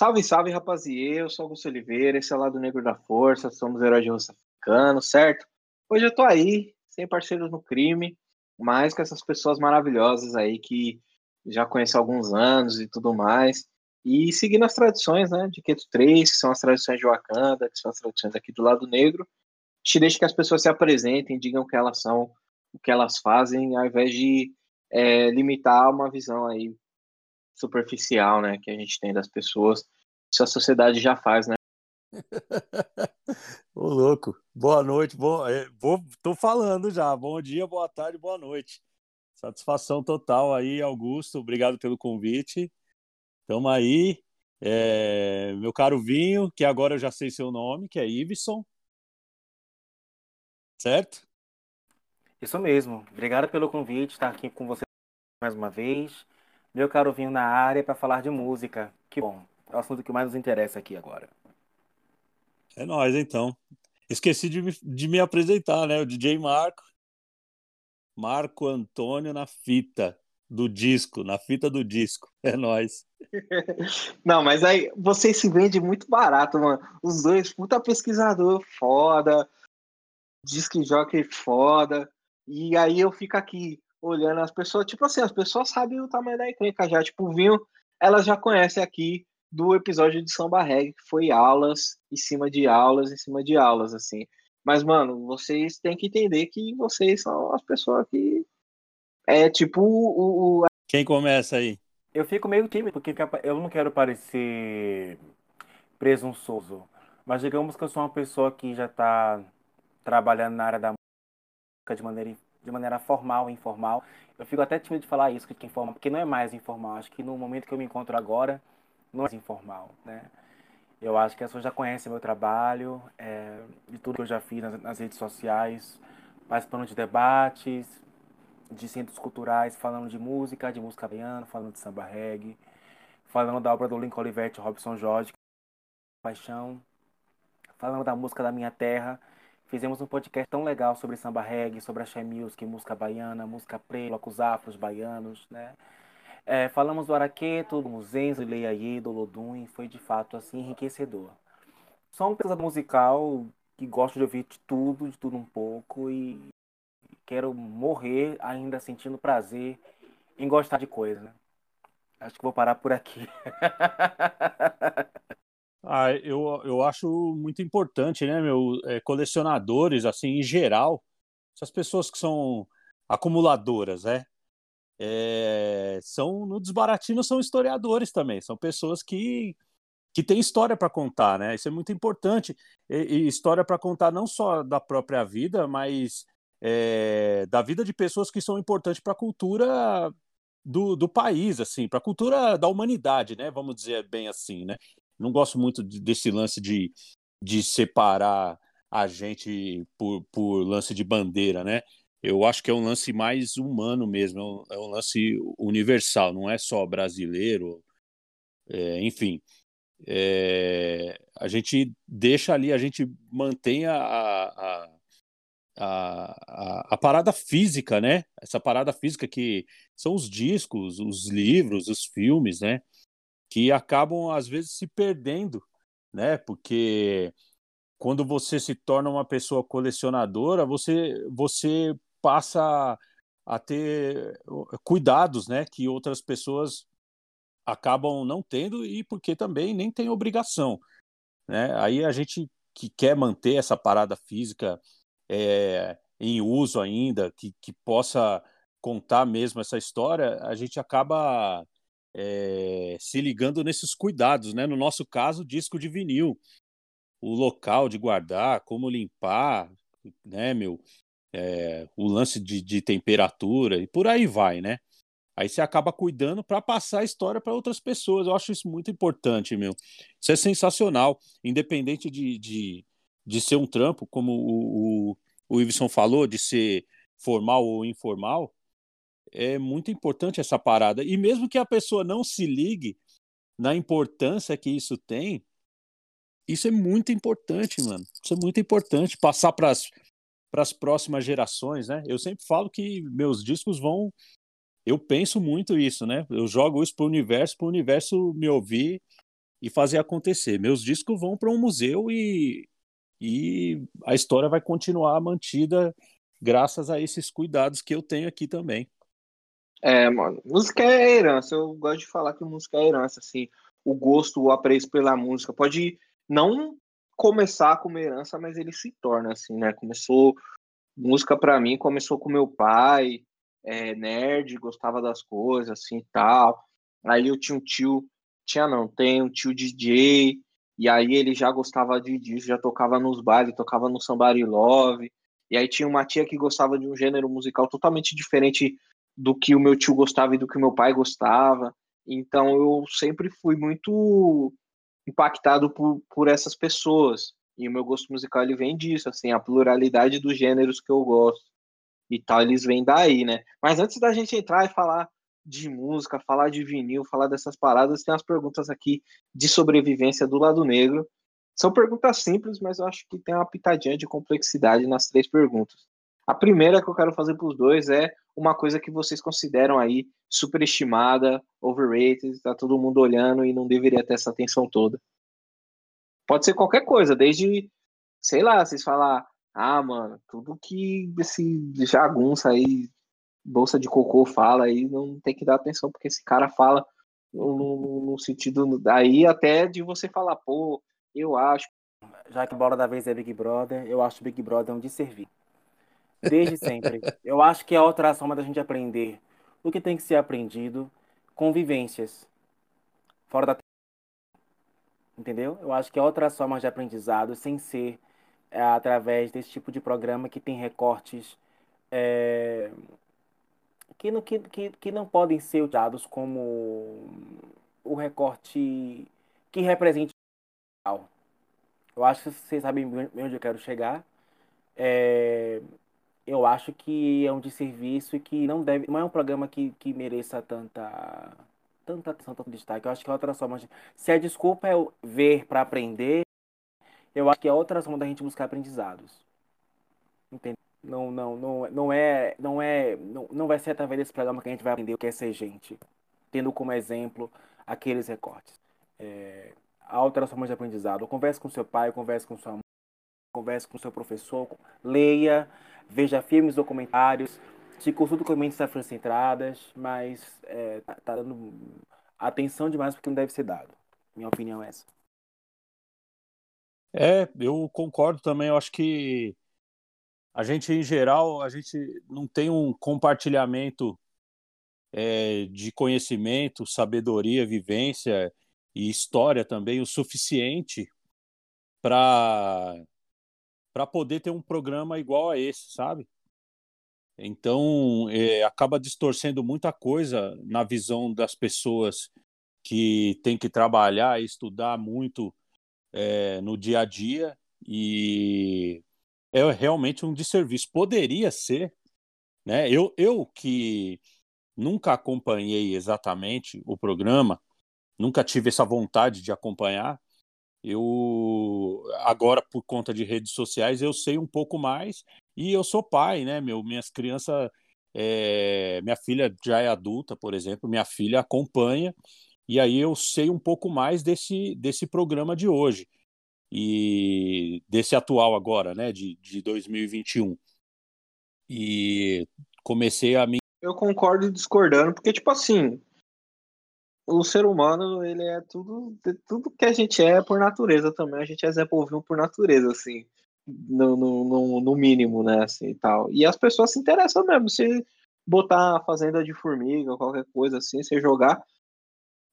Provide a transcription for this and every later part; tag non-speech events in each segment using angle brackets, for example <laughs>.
Salve, salve, rapaziê. Eu sou Augusto Oliveira, esse é o Lado Negro da Força, somos heróis de Russo Africano, certo? Hoje eu tô aí, sem parceiros no crime, mas com essas pessoas maravilhosas aí que já conheço há alguns anos e tudo mais. E seguindo as tradições, né, de Keto 3, que são as tradições de Wakanda, que são as tradições aqui do lado negro, te deixa que as pessoas se apresentem, digam o que elas são, o que elas fazem, ao invés de é, limitar uma visão aí superficial, né, que a gente tem das pessoas, isso a sociedade já faz, né? <laughs> Ô louco, boa noite, bom, é, vou, tô falando já, bom dia, boa tarde, boa noite. Satisfação total aí, Augusto, obrigado pelo convite. Tamo aí, é, meu caro Vinho, que agora eu já sei seu nome, que é Iveson, certo? Isso mesmo, obrigado pelo convite, estar aqui com você mais uma vez. Meu caro Vinho na área para falar de música, que bom, é o assunto que mais nos interessa aqui agora. É nóis, então. Esqueci de me, de me apresentar, né? O DJ Marco. Marco Antônio na fita do disco, na fita do disco. <laughs> É nóis. <laughs> Não, mas aí vocês se vendem muito barato, mano. Os dois, puta pesquisador foda, disque jockey foda. E aí eu fico aqui olhando as pessoas, tipo assim, as pessoas sabem o tamanho da encrenca já. Tipo, o Vinho, elas já conhecem aqui do episódio de Samba Reggae, que foi aulas em cima de aulas, em cima de aulas, assim. Mas, mano, vocês têm que entender que vocês são as pessoas que. É tipo o. o... Quem começa aí? Eu fico meio tímido, porque eu não quero parecer presunçoso. Mas digamos que eu sou uma pessoa que já está trabalhando na área da música de maneira, de maneira formal e informal. Eu fico até tímido de falar isso, que informal, porque não é mais informal. Acho que no momento que eu me encontro agora, não é informal, né? Eu acho que as pessoas já conhecem meu trabalho, é, de tudo que eu já fiz nas, nas redes sociais, participando de debates, de centros culturais, falando de música, de música baiana, falando de samba reggae, falando da obra do Lincoln Olivetti Robson Jorge, Paixão, falando da música da minha terra. Fizemos um podcast tão legal sobre samba reggae, sobre axé music, música baiana, música preta, blocos afros baianos, né? É, falamos do Araqueto, do Muzenzo, Leiaí, do Lodum, e foi de fato assim enriquecedor. Sou uma pessoa musical que gosto de ouvir de tudo, de tudo um pouco, e quero morrer ainda sentindo prazer em gostar de coisa. Né? Acho que vou parar por aqui. <laughs> ah, eu, eu acho muito importante, né, meu? É, colecionadores, assim, em geral, essas pessoas que são acumuladoras, né? é, são no Desbaratino são historiadores também, são pessoas que que têm história para contar, né? Isso é muito importante. E, e história para contar não só da própria vida, mas é, da vida de pessoas que são importantes para a cultura do, do país, assim, para a cultura da humanidade, né? Vamos dizer bem assim, né? Não gosto muito desse lance de, de separar a gente por, por lance de bandeira, né? eu acho que é um lance mais humano mesmo, é um, é um lance universal, não é só brasileiro, é, enfim. É, a gente deixa ali, a gente mantém a, a, a, a, parada física, né? Essa parada física que são os discos, os livros, os filmes, né? Que acabam, às vezes, se perdendo, né? Porque quando você se torna uma pessoa colecionadora, você, você passa a ter cuidados, né, que outras pessoas acabam não tendo e porque também nem tem obrigação, né? Aí a gente que quer manter essa parada física é, em uso ainda, que, que possa contar mesmo essa história, a gente acaba é, se ligando nesses cuidados, né? No nosso caso, disco de vinil, o local de guardar, como limpar, né, meu? é, o lance de, de, temperatura e por aí vai, né? Aí você acaba cuidando para passar a história para outras pessoas. Eu acho isso muito importante, meu. Isso é sensacional, independente de, de, de ser um trampo, como o, o, o Iveson falou, de ser formal ou informal. É muito importante essa parada. E mesmo que a pessoa não se ligue na importância que isso tem, isso é muito importante, mano. Isso é muito importante. Passar para as próximas gerações, né? Eu sempre falo que meus discos vão. Eu penso muito isso, né? Eu jogo isso para o universo, para o universo me ouvir e fazer acontecer. Meus discos vão para um museu e, e a história vai continuar mantida graças a esses cuidados que eu tenho aqui também. É, mano, música é herança. Eu gosto de falar que música é herança, assim. O gosto, o apreço pela música pode não começar como herança, mas ele se torna assim, né? Começou música para mim começou com meu pai, é, nerd, gostava das coisas assim tal. Aí eu tinha um tio, tinha não, tem um tio DJ, e aí ele já gostava de disso, já tocava nos bailes, tocava no Somebody Love. E aí tinha uma tia que gostava de um gênero musical totalmente diferente do que o meu tio gostava e do que o meu pai gostava. Então eu sempre fui muito impactado por, por essas pessoas. E o meu gosto musical ele vem disso, assim, a pluralidade dos gêneros que eu gosto e tal, eles vêm daí, né? Mas antes da gente entrar e falar de música, falar de vinil, falar dessas paradas, tem umas perguntas aqui de sobrevivência do lado negro. São perguntas simples, mas eu acho que tem uma pitadinha de complexidade nas três perguntas. A primeira que eu quero fazer para os dois é uma coisa que vocês consideram aí superestimada, overrated, tá todo mundo olhando e não deveria ter essa atenção toda. Pode ser qualquer coisa, desde, sei lá, vocês falar, ah, mano, tudo que esse jagunça aí, bolsa de cocô fala aí, não tem que dar atenção, porque esse cara fala no, no, no sentido daí até de você falar, pô, eu acho. Já que bola da vez é Big Brother, eu acho Big Brother um desservir. Desde sempre. eu acho que é outra forma da gente aprender o que tem que ser aprendido, convivências. Fora da. Entendeu? Eu acho que é outra forma de aprendizado, sem ser é, através desse tipo de programa que tem recortes é, que, não, que, que, que não podem ser usados como o recorte que represente. Eu acho que vocês sabem onde eu quero chegar. É, eu acho que é um desserviço e que não deve, não é um programa que, que mereça tanta tanta atenção, tanto destaque. Eu acho que é outra forma. Se a desculpa é ver para aprender, eu acho que é outra forma da gente buscar aprendizados. Entende? Não, não, não, não é, não é, não, não vai ser através desse programa que a gente vai aprender o que é ser gente, tendo como exemplo aqueles recortes. É, há outras formas de aprendizado. Converse com seu pai, converse com sua mãe, converse com seu professor, leia, veja filmes, documentários, se consulte com mentes afrocentradas, mas é, tá, tá, dando atenção demais porque não deve ser dado. Minha opinião é essa. É, eu concordo também. Eu acho que a gente, em geral, a gente não tem um compartilhamento é, de conhecimento, sabedoria, vivência e história também o suficiente para para poder ter um programa igual a esse, sabe? Então, é, acaba distorcendo muita coisa na visão das pessoas que têm que trabalhar e estudar muito é, no dia a dia e é realmente um desserviço. Poderia ser, né? Eu, eu que nunca acompanhei exatamente o programa, nunca tive essa vontade de acompanhar, eu agora por conta de redes sociais eu sei um pouco mais e eu sou pai, né? Meu, minhas crianças, é... minha filha já é adulta, por exemplo, minha filha acompanha e aí eu sei um pouco mais desse desse programa de hoje e desse atual agora, né? De, de 2021 e comecei a me eu concordo discordando porque tipo assim o ser humano, ele é tudo, tudo que a gente é por natureza também. A gente é Zé Povinho por natureza, assim, no, no, no, mínimo, né, assim, e tal. E as pessoas se interessam mesmo. Se botar a fazenda de formiga, qualquer coisa assim, se jogar,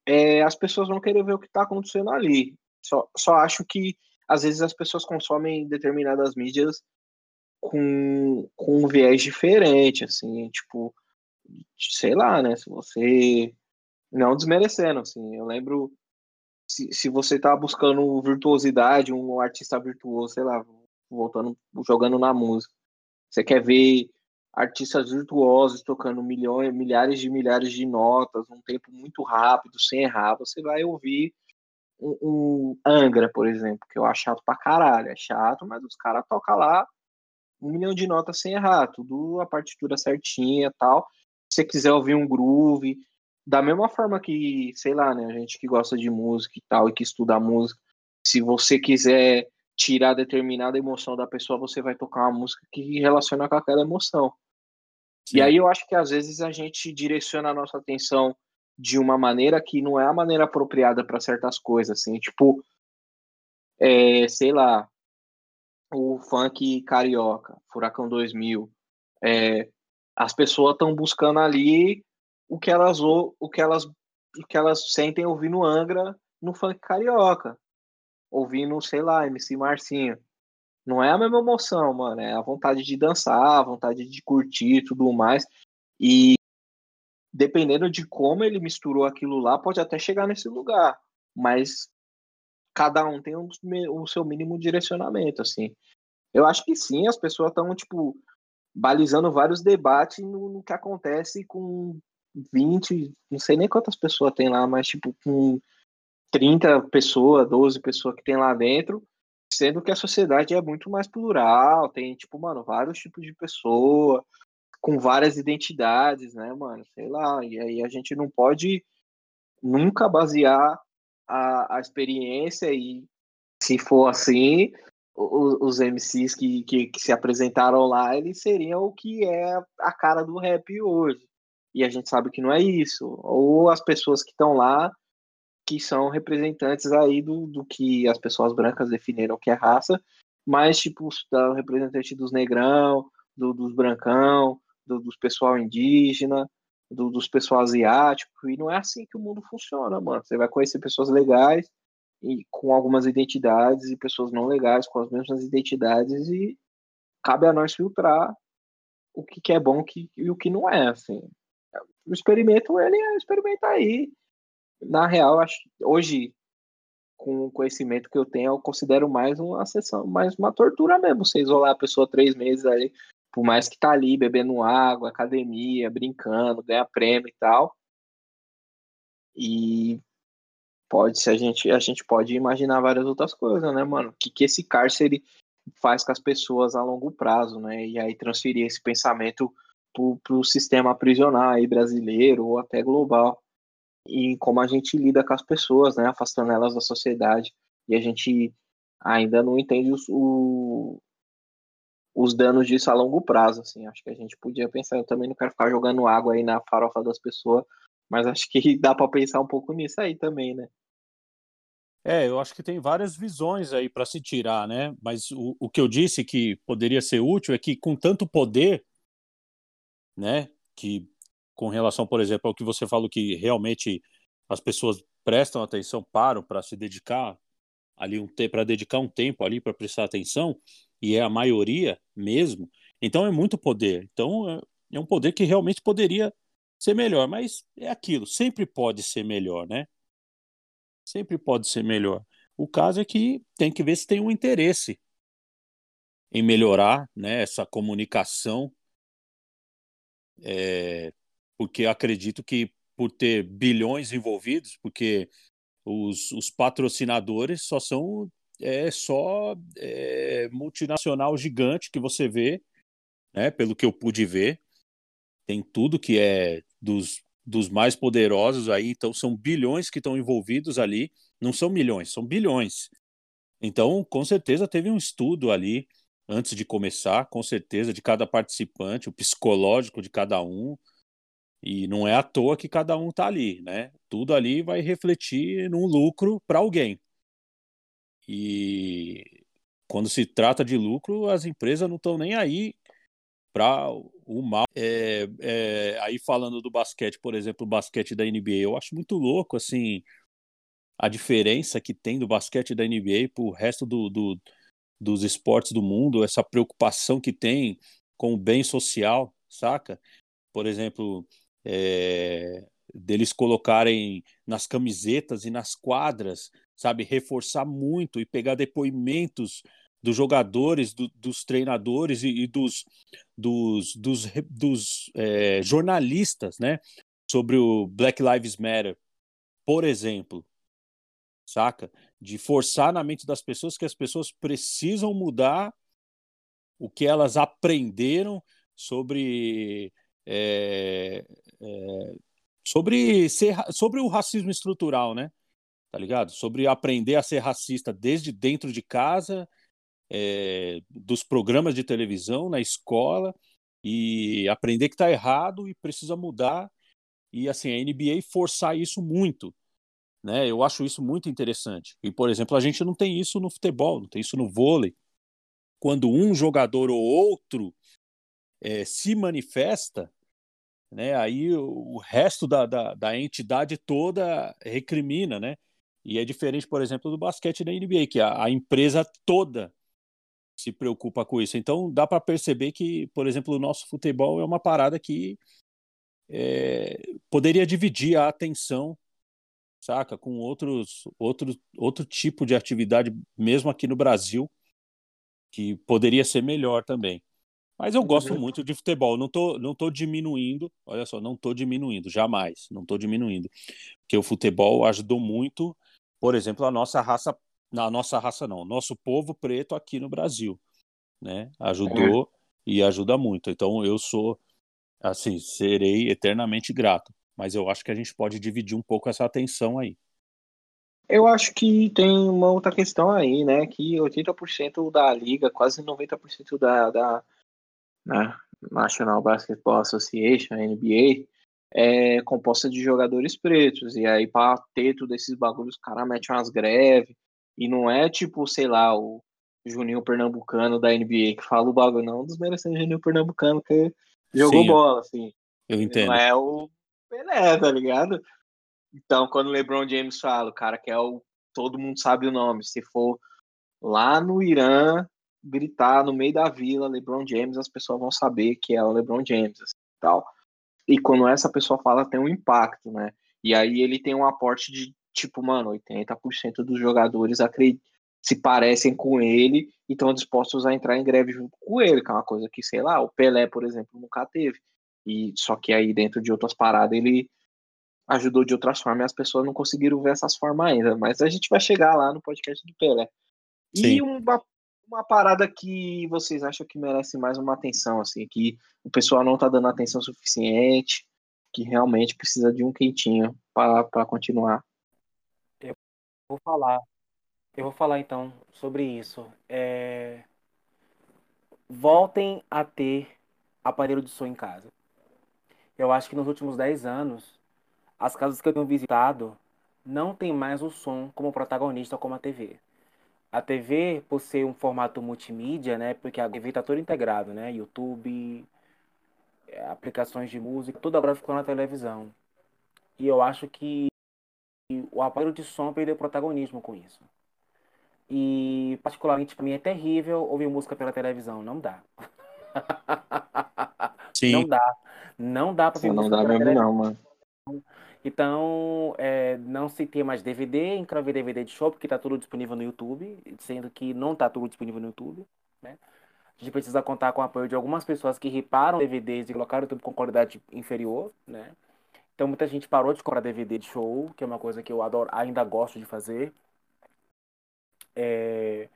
é, as pessoas vão querer ver o que está acontecendo ali. Só, só acho que, às vezes, as pessoas consomem determinadas mídias com, com um viés diferente, assim, tipo, sei lá, né, se você não desmerecendo, assim. Eu lembro se, se você tá buscando virtuosidade, um artista virtuoso, sei lá, voltando, jogando na música. Você quer ver artistas virtuosos tocando milhões, milhares de milhares de notas, num tempo muito rápido, sem errar, você vai ouvir um, um Angra, por exemplo, que eu acho chato pra caralho. É chato, mas os caras tocam lá um milhão de notas sem errar, tudo a partitura certinha tal. Se você quiser ouvir um groove, da mesma forma que, sei lá, né, a gente que gosta de música e tal, e que estuda música, se você quiser tirar determinada emoção da pessoa, você vai tocar uma música que relaciona com aquela emoção. Sim. E aí eu acho que às vezes a gente direciona a nossa atenção de uma maneira que não é a maneira apropriada para certas coisas, assim, tipo, é, sei lá, o funk carioca, Furacão 2000, é, as pessoas estão buscando ali o que elas o que elas o que elas sentem ouvindo Angra no funk carioca, ouvindo, sei lá, MC Marcinho. Não é a mesma emoção, mano, é a vontade de dançar, a vontade de curtir tudo mais. E dependendo de como ele misturou aquilo lá, pode até chegar nesse lugar, mas cada um tem um, o seu mínimo direcionamento, assim. Eu acho que sim, as pessoas estão, tipo, balizando vários debates no, no, que acontece com 20, não sei nem quantas pessoas tem lá, mas, tipo, com 30 pessoas, 12 pessoas que tem lá dentro, sendo que a sociedade é muito mais plural, tem, tipo, mano, vários tipos de pessoa, com várias identidades, né, mano? Sei lá. E aí a gente não pode nunca basear a, a experiência e se for assim, os, MCs que, que, que, se apresentaram lá, eles seriam o que é a cara do rap hoje. E a gente sabe que não é isso. Ou as pessoas que estão lá, que são representantes aí do, do que as pessoas brancas definiram que é raça, mas tipo, da representante dos negrão, do, dos brancão, do, dos pessoal indígena, do, dos pessoal asiático, e não é assim que o mundo funciona, mano. Você vai conhecer pessoas legais e com algumas identidades e pessoas não legais com as mesmas identidades e cabe a nós filtrar o que, que é bom que, e o que não é, assim. O experimento, ele experimenta aí. Na real, acho hoje com o conhecimento que eu tenho, eu considero mais uma sessão, mais uma tortura mesmo. Você isolar a pessoa três meses aí por mais que tá ali bebendo água, academia, brincando, ganha prêmio e tal. E pode se a gente a gente pode imaginar várias outras coisas, né, mano? O que que esse cárcere faz com as pessoas a longo prazo, né? E aí transferir esse pensamento pro, pro sistema prisional aí brasileiro ou até global. E como a gente lida com as pessoas, né, afastando elas da sociedade. E a gente ainda não entende o, os danos disso a longo prazo, assim. Acho que a gente podia pensar, eu também não quero ficar jogando água aí na farofa das pessoas, mas acho que <laughs> dá para pensar um pouco nisso aí também, né? É, eu acho que tem várias visões aí para se tirar, né? Mas o, o que eu disse que poderia ser útil é que com tanto poder, né, que com relação, por exemplo, ao que você falou que realmente as pessoas prestam atenção, param para se dedicar ali um para dedicar um tempo ali para prestar atenção, e é a maioria mesmo, então é muito poder. Então é, é um poder que realmente poderia ser melhor, mas é aquilo, sempre pode ser melhor, né? Sempre pode ser melhor. O caso é que tem que ver se tem um interesse em melhorar né, essa comunicação, é, porque acredito que por ter bilhões envolvidos, porque os, os patrocinadores só são é só é, multinacional gigante que você vê, né? Pelo que eu pude ver, tem tudo que é dos, dos mais poderosos aí, então são bilhões que estão envolvidos ali, não são milhões, são bilhões. Então, com certeza teve um estudo ali antes de começar, com certeza de cada participante, o psicológico de cada um. E não é à toa que cada um está ali, né? Tudo ali vai refletir num lucro para alguém. E quando se trata de lucro, as empresas não estão nem aí para o mal. É, é, aí falando do basquete, por exemplo, o basquete da NBA, eu acho muito louco assim a diferença que tem do basquete da NBA para o resto do, do, dos esportes do mundo, essa preocupação que tem com o bem social, saca? Por exemplo, é, deles colocarem nas camisetas e nas quadras sabe, reforçar muito e pegar depoimentos dos jogadores, do, dos treinadores e, e, dos, dos, dos, dos é, jornalistas, né, sobre o Black Lives Matter, por exemplo, saca? De forçar na mente das pessoas que as pessoas precisam mudar o que elas aprenderam sobre é, é, sobre, ser, sobre o racismo estrutural, né? Tá ligado? Sobre aprender a ser racista desde dentro de casa, é, dos programas de televisão, na escola, e aprender que está errado e precisa mudar. E assim, a NBA forçar isso muito. Né? Eu acho isso muito interessante. E, por exemplo, a gente não tem isso no futebol, não tem isso no vôlei. Quando um jogador ou outro é, se manifesta, né, aí o resto da, da, da, entidade toda recrimina, né? E é diferente, por exemplo, do basquete da NBA, que a, a empresa toda se preocupa com isso. Então dá para perceber que, por exemplo, o nosso futebol é uma parada que é, poderia dividir a atenção, saca, com outros, outro, outro tipo de atividade, mesmo aqui no Brasil, que poderia ser melhor também. Mas eu gosto uhum. muito de futebol, não tô, não tô diminuindo, olha só, não tô diminuindo, jamais, não tô diminuindo. Porque o futebol ajudou muito, por exemplo, a nossa raça, na nossa raça não, nosso povo preto aqui no Brasil, né? Ajudou é. e ajuda muito. Então eu sou, assim, serei eternamente grato. Mas eu acho que a gente pode dividir um pouco essa atenção aí. Eu acho que tem uma outra questão aí, né? Que 80% da liga, quase 90% da, da né, National Basketball Association, NBA, é composta de jogadores pretos. E aí, para ter tudo esses bagulhos, os caras metem umas greves. E não é tipo, sei lá, o Juninho Pernambucano da NBA que fala o bagulho, não desmerecendo o Juninho Pernambucano que jogou Sim, bola, assim. Eu entendo. Não é o Pelé, tá ligado? Então, quando o LeBron James fala, o cara que é o. Todo mundo sabe o nome. Se for lá no Irã, gritar no meio da vila LeBron James, as pessoas vão saber que é o LeBron James assim, tal. E quando essa pessoa fala, tem um impacto, né? E aí ele tem um aporte de tipo, mano, 80% dos jogadores se parecem com ele e estão dispostos a entrar em greve junto com ele, que é uma coisa que, sei lá, o Pelé, por exemplo, nunca teve. E só que aí dentro de outras paradas ele ajudou de outras formas e as pessoas não conseguiram ver essas formas ainda. Mas a gente vai chegar lá no podcast do Pelé. Sim. E uma uma parada que vocês acham que merece mais uma atenção, assim, que o pessoal não tá dando atenção suficiente, que realmente precisa de um quentinho para continuar. Eu vou falar. Eu vou falar então sobre isso. É... Voltem a ter aparelho de som em casa. Eu acho que nos últimos 10 anos, as casas que eu tenho visitado não tem mais o som como protagonista como a TV. A TV, por ser um formato multimídia, né? Porque a TV está todo integrado, né? YouTube, é, aplicações de música, tudo agora ficou na televisão. E eu acho que o aparelho de som perdeu protagonismo com isso. E, particularmente, para mim é terrível ouvir música pela televisão. Não dá. Sim. Não dá. Não dá para Não dá mesmo, não, mano. Então, é, não se tem mais DVD, encravei DVD de show, porque está tudo disponível no YouTube, sendo que não está tudo disponível no YouTube. Né? A gente precisa contar com o apoio de algumas pessoas que riparam DVDs e colocaram o YouTube com qualidade inferior. Né? Então, muita gente parou de comprar DVD de show, que é uma coisa que eu adoro, ainda gosto de fazer. É...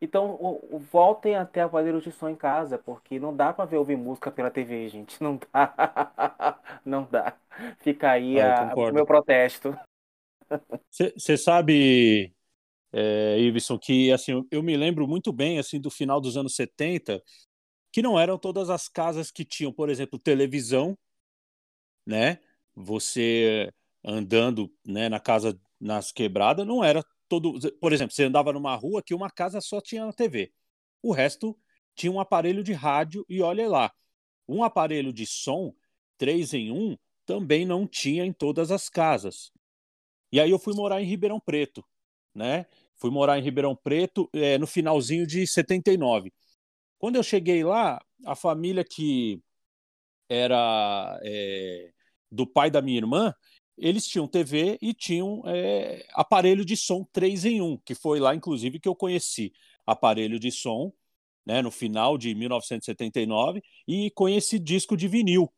Então, voltem até a aparelho de som em casa, porque não dá para ver ouvir música pela TV, gente. <laughs> Não dá. não dá. Fica aí ah, a, o meu protesto. Você sabe, é, Iveson, que assim, eu me lembro muito bem assim do final dos anos 70, que não eram todas as casas que tinham, por exemplo, televisão, né? Você andando né, na casa nas quebradas, não era todo. Por exemplo, você andava numa rua que uma casa só tinha TV. O resto tinha um aparelho de rádio e olha lá. Um aparelho de som, três em um, também não tinha em todas as casas. E aí eu fui morar em Ribeirão Preto, né? Fui morar em Ribeirão Preto é, no finalzinho de 79. Quando eu cheguei lá, a família que era é, do pai da minha irmã eles tinham TV e tinham é, aparelho de som 3 em 1, que foi lá, inclusive, que eu conheci aparelho de som né, no final de 1979 e conheci disco de vinil.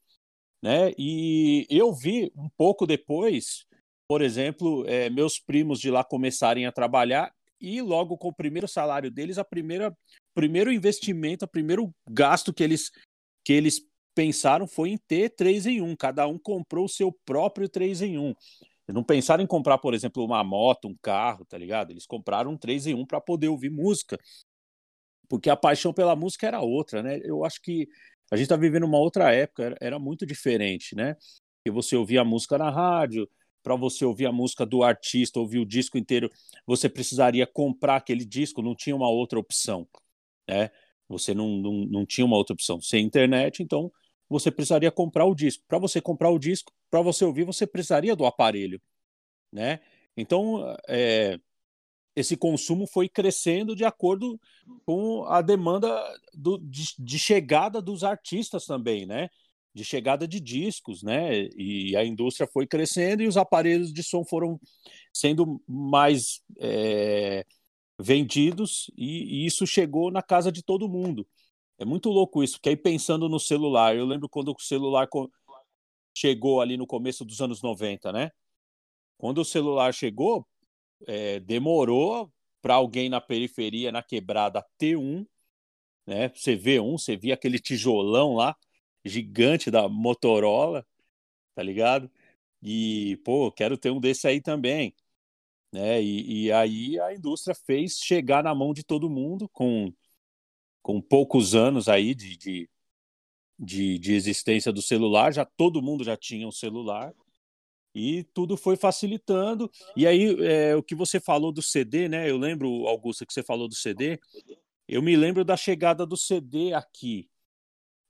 Né? E eu vi um pouco depois, por exemplo, é, meus primos de lá começarem a trabalhar e logo com o primeiro salário deles, a primeira primeiro investimento, o primeiro gasto que eles que eles pensaram foi em ter três em um. Cada um comprou o seu próprio três em um. Eles não pensaram em comprar, por exemplo, uma moto, um carro, tá ligado? Eles compraram um 3 em 1 para poder ouvir música. Porque a paixão pela música era outra, né? Eu acho que a gente está vivendo uma outra época, era, era muito diferente, né? Que você ouvia a música na rádio, para você ouvir a música do artista, ouvir o disco inteiro, você precisaria comprar aquele disco, não tinha uma outra opção, né? Você não, não, não tinha uma outra opção. Sem internet, então você precisaria comprar o disco. Para você comprar o disco, para você ouvir, você precisaria do aparelho, né? Então, é, esse consumo foi crescendo de acordo com a demanda do, de, de, chegada dos artistas também, né? De chegada de discos, né? E a indústria foi crescendo e os aparelhos de som foram sendo mais é, vendidos e, e isso chegou na casa de todo mundo. É muito louco isso, porque aí pensando no celular, eu lembro quando o celular chegou ali no começo dos anos 90, né? Quando o celular chegou, é, demorou para alguém na periferia, na quebrada, ter um, né? Você vê um, você via aquele tijolão lá, gigante da Motorola, tá ligado? E, pô, quero ter um desse aí também. Né? E, e aí a indústria fez chegar na mão de todo mundo com com poucos anos aí de, de, de, de existência do celular, já todo mundo já tinha um celular e tudo foi facilitando. E aí, é, o que você falou do CD, né? Eu lembro, Augusta, que você falou do CD. Eu me lembro da chegada do CD aqui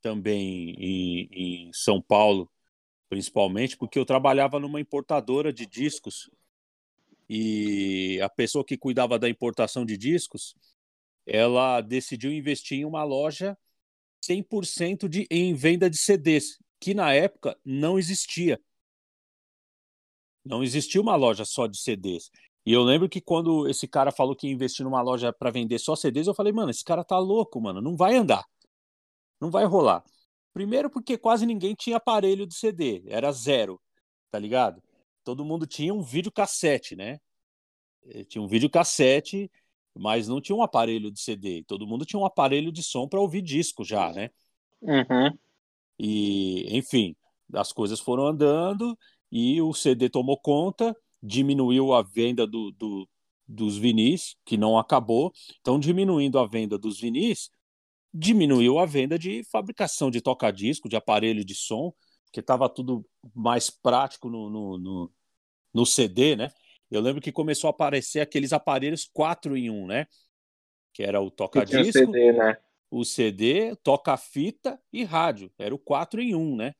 também em, em São Paulo, principalmente, porque eu trabalhava numa importadora de discos e a pessoa que cuidava da importação de discos ela decidiu investir em uma loja 100% de, em venda de CDs, que na época não existia. Não existia uma loja só de CDs. E eu lembro que quando esse cara falou que ia investir numa loja para vender só CDs, eu falei, mano, esse cara tá louco, mano, não vai andar. Não vai rolar. Primeiro porque quase ninguém tinha aparelho de CD, era zero, tá ligado? Todo mundo tinha um videocassete, né? Eh, tinha um videocassete mas não tinha um aparelho de CD. Todo mundo tinha um aparelho de som para ouvir disco já, né? Uhum. E, enfim, as coisas foram andando e o CD tomou conta, diminuiu a venda do, do, dos vinis, que não acabou. Então, diminuindo a venda dos vinis, diminuiu a venda de fabricação de toca-disco, de aparelho de som, que estava tudo mais prático no, no, no, no CD, né? Eu lembro que começou a aparecer aqueles aparelhos 4 em 1, né? Que era o toca-disco, CD, né? o CD, toca-fita e rádio. Era o 4 em 1, né?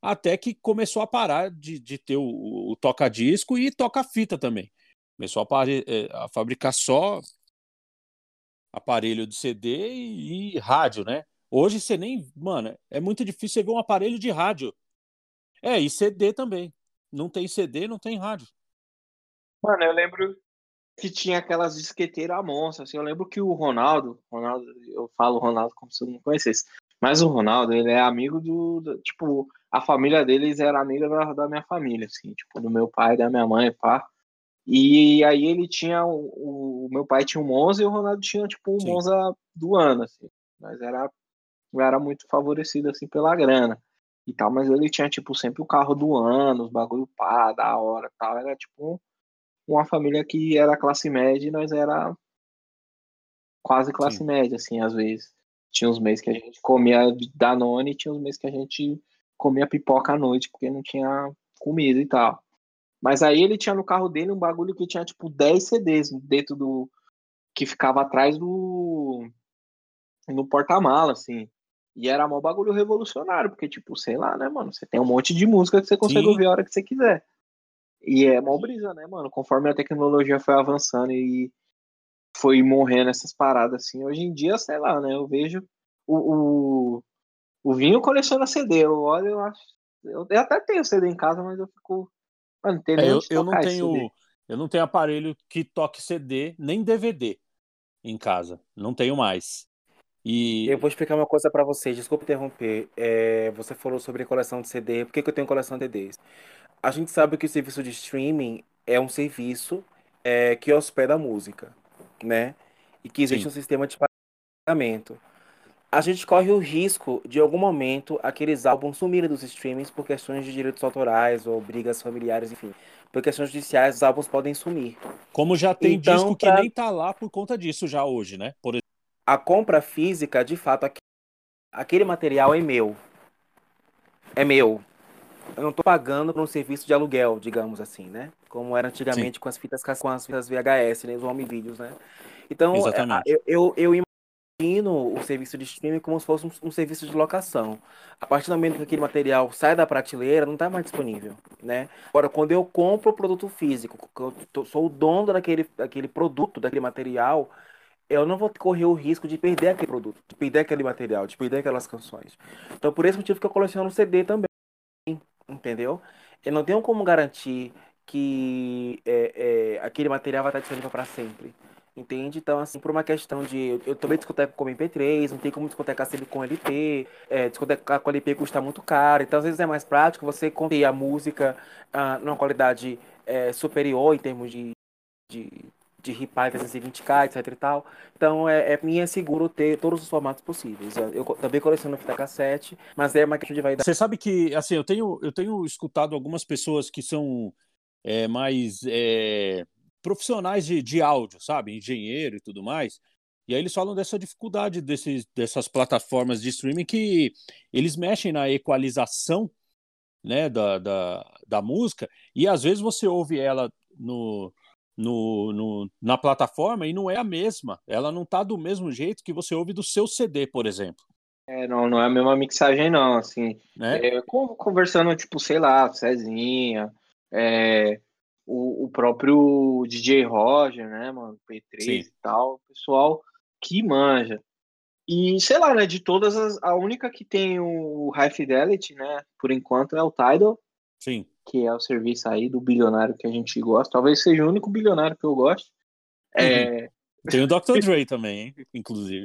Até que começou a parar de, de ter o, o toca-disco e toca-fita também. Começou a, é, a, fabricar só aparelho de CD e, e rádio, né? Hoje você nem. Mano, é muito difícil você ver um aparelho de rádio. É, e CD também. Não tem CD, não tem rádio. Mano, eu lembro que tinha aquelas disqueteiras a monstro, assim, eu lembro que o Ronaldo, Ronaldo, eu falo Ronaldo como se eu não conhecesse, mas o Ronaldo, ele é amigo do, do tipo, a família deles era amiga da, da, minha família, assim, tipo, do meu pai, da minha mãe, pá, e aí ele tinha, o, o meu pai tinha um Monza e o Ronaldo tinha, tipo, um Sim. Monza do ano, assim, mas era, era muito favorecido, assim, pela grana e tal, mas ele tinha, tipo, sempre o carro do ano, os bagulho pá, da hora tal, era, tipo, uma família que era classe média e nós era quase classe Sim. média, assim, às vezes. Tinha uns meses que a gente comia Danone e tinha uns meses que a gente comia pipoca à noite porque não tinha comida e tal. Mas aí ele tinha no carro dele um bagulho que tinha tipo 10 CDs dentro do. que ficava atrás do. no porta-mala, assim. E era um bagulho revolucionário, porque, tipo, sei lá, né, mano? Você tem um monte de música que você consegue Sim. ouvir a hora que você quiser. E é mó brisa, né, mano? Conforme a tecnologia foi avançando e foi morrendo essas paradas assim. Hoje em dia, sei lá, né? Eu vejo o, o, o Vinho coleciona CD. Eu olho, eu acho. Eu, eu até tenho CD em casa, mas eu fico. Mano, não tem é, eu, eu não tenho. CD. Eu não tenho aparelho que toque CD, nem DVD em casa. Não tenho mais. E... Eu vou explicar uma coisa para vocês, desculpa interromper. É, você falou sobre coleção de CD. Por que, que eu tenho coleção de CDs? A gente sabe que o serviço de streaming é um serviço é, que hospeda a música, né? E que existe Sim. um sistema de pagamento. a gente corre o risco de, em algum momento, aqueles álbuns sumirem dos streamings por questões de direitos autorais ou brigas familiares, enfim. Por questões judiciais, os álbuns podem sumir. Como já tem então, disco pra... que nem tá lá por conta disso já hoje, né? Por... A compra física, de fato, aquele material é meu. É meu. Eu não estou pagando por um serviço de aluguel, digamos assim, né? Como era antigamente Sim. com as fitas com as fitas VHS, né? Os home vídeos, né? Então, eu, eu, eu imagino o serviço de streaming como se fosse um, um, serviço de locação. A partir do momento que aquele material sai da prateleira, não está mais disponível, né? Agora, quando eu compro o produto físico, eu tô, sou o dono daquele, daquele produto, daquele material, eu não vou correr o risco de perder aquele produto, de perder aquele material, de perder aquelas canções. Então, por esse motivo que eu coleciono CD também, entendeu? Eu não tenho como garantir que é, é, aquele material vai estar disponível para sempre. Entende? Então, assim, por uma questão de. Eu, também discoteco com MP3, não tem como discotecar sempre com LP, é, discotecar com LP custa muito caro, então às vezes é mais prático você conter a música ah, numa qualidade é, superior em termos de, de, de RIPAI 320K, etc e tal. Então, é, é minha seguro ter todos os formatos possíveis. Eu, eu também coleciono fita cassete, mas é uma questão de vaidade. Você sabe que, assim, eu tenho, eu tenho escutado algumas pessoas que são é, mais. É profissionais de, de áudio, sabe? Engenheiro e tudo mais. E aí eles falam dessa dificuldade desses, dessas plataformas de streaming que eles mexem na equalização né, da, da, da música e às vezes você ouve ela no, no, no, na plataforma e não é a mesma. Ela não tá do mesmo jeito que você ouve do seu CD, por exemplo. É, não, não é a mesma mixagem, não, assim. Né? É, conversando, tipo, sei lá, Cezinha, é, o, o próprio DJ Roger, né, mano, P3 Sim. e tal, pessoal que manja. E sei lá, né, de todas as, a única que tem o High Fidelity, né, por enquanto é o Tidal. Sim. Que é o serviço aí do bilionário que a gente gosta. Talvez seja o único bilionário que eu gosto. É, uhum. É... Tem o Dr. Dre também, hein, inclusive.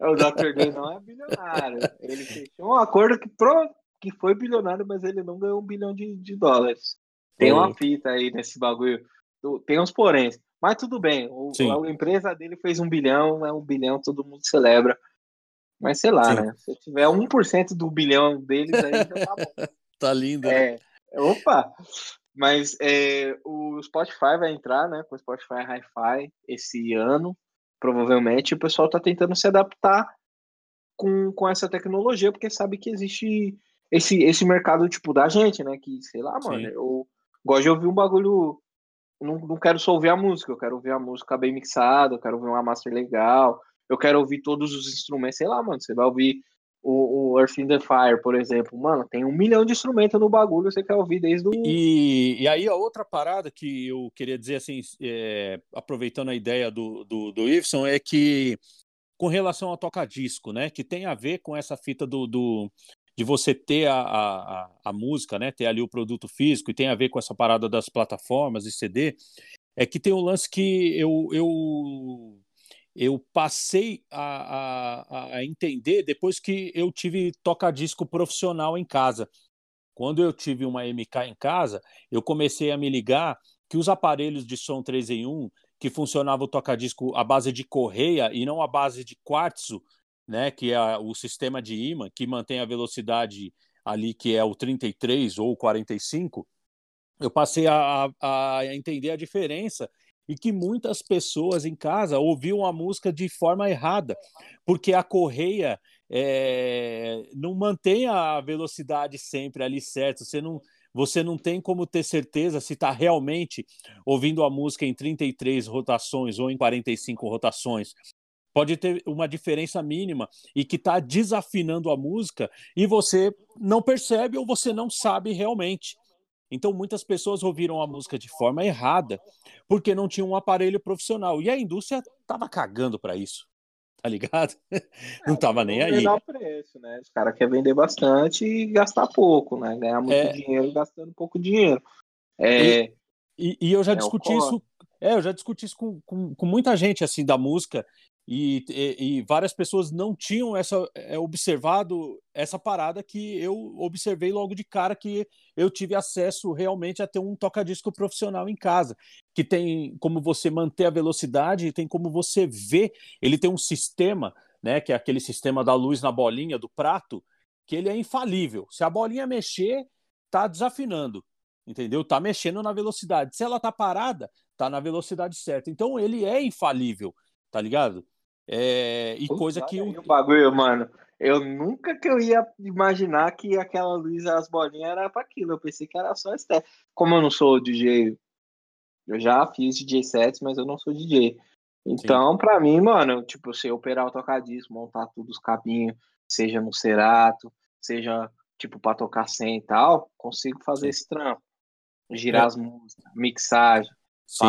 É, o Dr. Dre não é bilionário. Ele fechou um acordo que, pro, que foi bilionário, mas ele não ganhou um bilhão de, de dólares. Tem uma fita aí nesse bagulho. Tem uns poréns. Mas tudo bem. O, a empresa dele fez um bilhão, é um bilhão, todo mundo celebra. Mas sei lá, Sim. né? Se tiver 1% do bilhão deles aí, já tá bom. <laughs> tá lindo. Né? Opa! Mas é, o Spotify vai entrar, né? Com o Spotify Hi-Fi esse ano, provavelmente. o pessoal tá tentando se adaptar com, com essa tecnologia, porque sabe que existe esse, esse mercado, tipo, da gente, né? Que, sei lá, mano, eu Gosto de ouvir um bagulho. Não, não quero só ouvir a música, eu quero ouvir a música bem mixada, eu quero ouvir uma master legal, eu quero ouvir todos os instrumentos, sei lá, mano. Você vai ouvir o, o Earth in the Fire, por exemplo. Mano, tem um milhão de instrumentos no bagulho, você quer ouvir desde o. E, e aí, a outra parada que eu queria dizer, assim, é, aproveitando a ideia do, do, do Iveson, é que com relação ao toca-disco, né? Que tem a ver com essa fita do, do, de você ter a, a, a, música, né, ter ali o produto físico e tem a ver com essa parada das plataformas e CD, é que tem um lance que eu, eu, eu passei a, a, a entender depois que eu tive toca-disco profissional em casa. Quando eu tive uma MK em casa, eu comecei a me ligar que os aparelhos de som 3 em 1, que funcionava o toca-disco à base de correia e não à base de quartzo, né, que é o sistema de imã que mantém a velocidade ali que é o 33 ou 45, eu passei a, a, entender a diferença e que muitas pessoas em casa ouviam a música de forma errada, porque a correia é, não mantém a velocidade sempre ali certo, você não, você não tem como ter certeza se está realmente ouvindo a música em 33 rotações ou em 45 rotações pode ter uma diferença mínima e que está desafinando a música e você não percebe ou você não sabe realmente. Então, muitas pessoas ouviram a música de forma errada porque não tinham um aparelho profissional. E a indústria estava cagando para isso. Tá ligado? <laughs> não estava nem aí. Não preço, né? Os caras querem vender bastante e gastar pouco, né? Ganhar muito é... dinheiro gastando pouco dinheiro. É... E, e, eu já é discuti isso. É, eu já discuti isso com, com, com muita gente assim da música e, e, e, várias pessoas não tinham essa é, observado essa parada que eu observei logo de cara que eu tive acesso realmente a ter um toca-disco profissional em casa, que tem como você manter a velocidade, tem como você ver, ele tem um sistema né, que é aquele sistema da luz na bolinha do prato, que ele é infalível. Se a bolinha mexer, tá desafinando, entendeu? Tá mexendo na velocidade. Se ela tá parada, tá na velocidade certa. Então ele é infalível, tá ligado? É, e coisa que o bagulho, mano. Eu nunca que eu ia imaginar que aquela luz as bolinhas era para aquilo. Eu pensei que era só estética. Como eu não sou DJ, eu já fiz DJ sets, mas eu não sou DJ. Então, para mim, mano, tipo, se eu operar o tocadisco, montar tudo os cabinhos, seja no Cerato, seja tipo para tocar sem e tal, consigo fazer Sim. esse trampo. Girar é. as músicas, mixagem, Sim.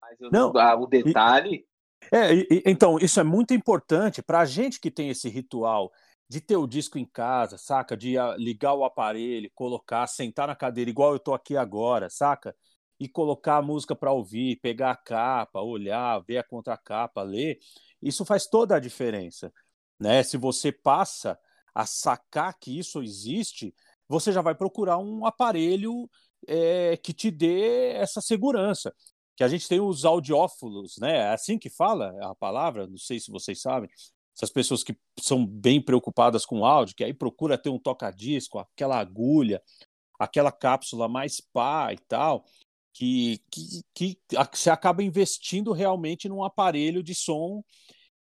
Mas eu, não, o detalhe. É, e, então, isso é muito importante para a gente que tem esse ritual de ter o disco em casa, saca? De ligar o aparelho, colocar, sentar na cadeira, igual eu tô aqui agora, saca? e colocar a música para ouvir, pegar a capa, olhar, ver a contracapa, ler, isso faz toda a diferença. Né? Se você passa a sacar que isso existe, você já vai procurar um aparelho é, que te dê essa segurança. Que a gente tem os audiófilos, né? É assim que fala a palavra, não sei se vocês sabem. Essas pessoas que são bem preocupadas com áudio, que aí procura ter um toca-disco, aquela agulha, aquela cápsula mais pá e tal que, que, que você acaba investindo realmente num aparelho de som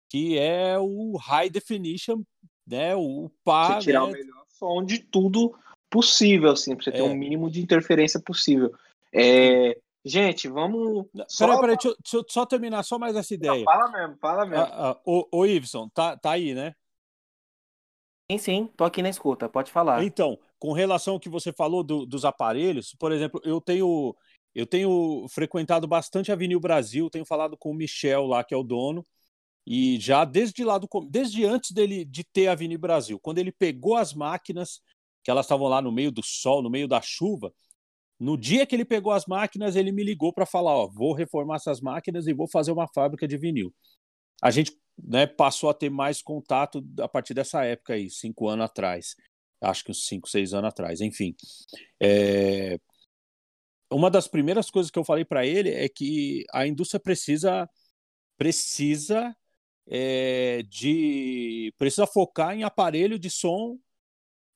que é o high definition, né? O pá, você tirar né? o melhor som de tudo possível, assim, para você é. ter um mínimo de interferência possível. É, gente, vamos. Só... Peraí, peraí, deixa, eu, deixa eu só terminar só mais essa ideia. Não, fala mesmo, fala mesmo. Ah, ah, ô, ô, Iveson, tá, tá aí, né? Sim, sim, tô aqui na escuta, pode falar. Então, com relação ao que você falou do, dos aparelhos, por exemplo, eu tenho eu tenho frequentado bastante a Avenil Brasil, tenho falado com o Michel lá, que é o dono, e já desde lá do desde antes dele de ter a Avenil Brasil, quando ele pegou as máquinas, que elas estavam lá no meio do sol, no meio da chuva, no dia que ele pegou as máquinas, ele me ligou para falar, ó, vou reformar essas máquinas e vou fazer uma fábrica de vinil. A gente né, passou a ter mais contato a partir dessa época aí, cinco anos atrás. Acho que uns cinco, seis anos atrás, enfim. É, uma das primeiras coisas que eu falei para ele é que a indústria precisa precisa é, de precisa focar em aparelho de som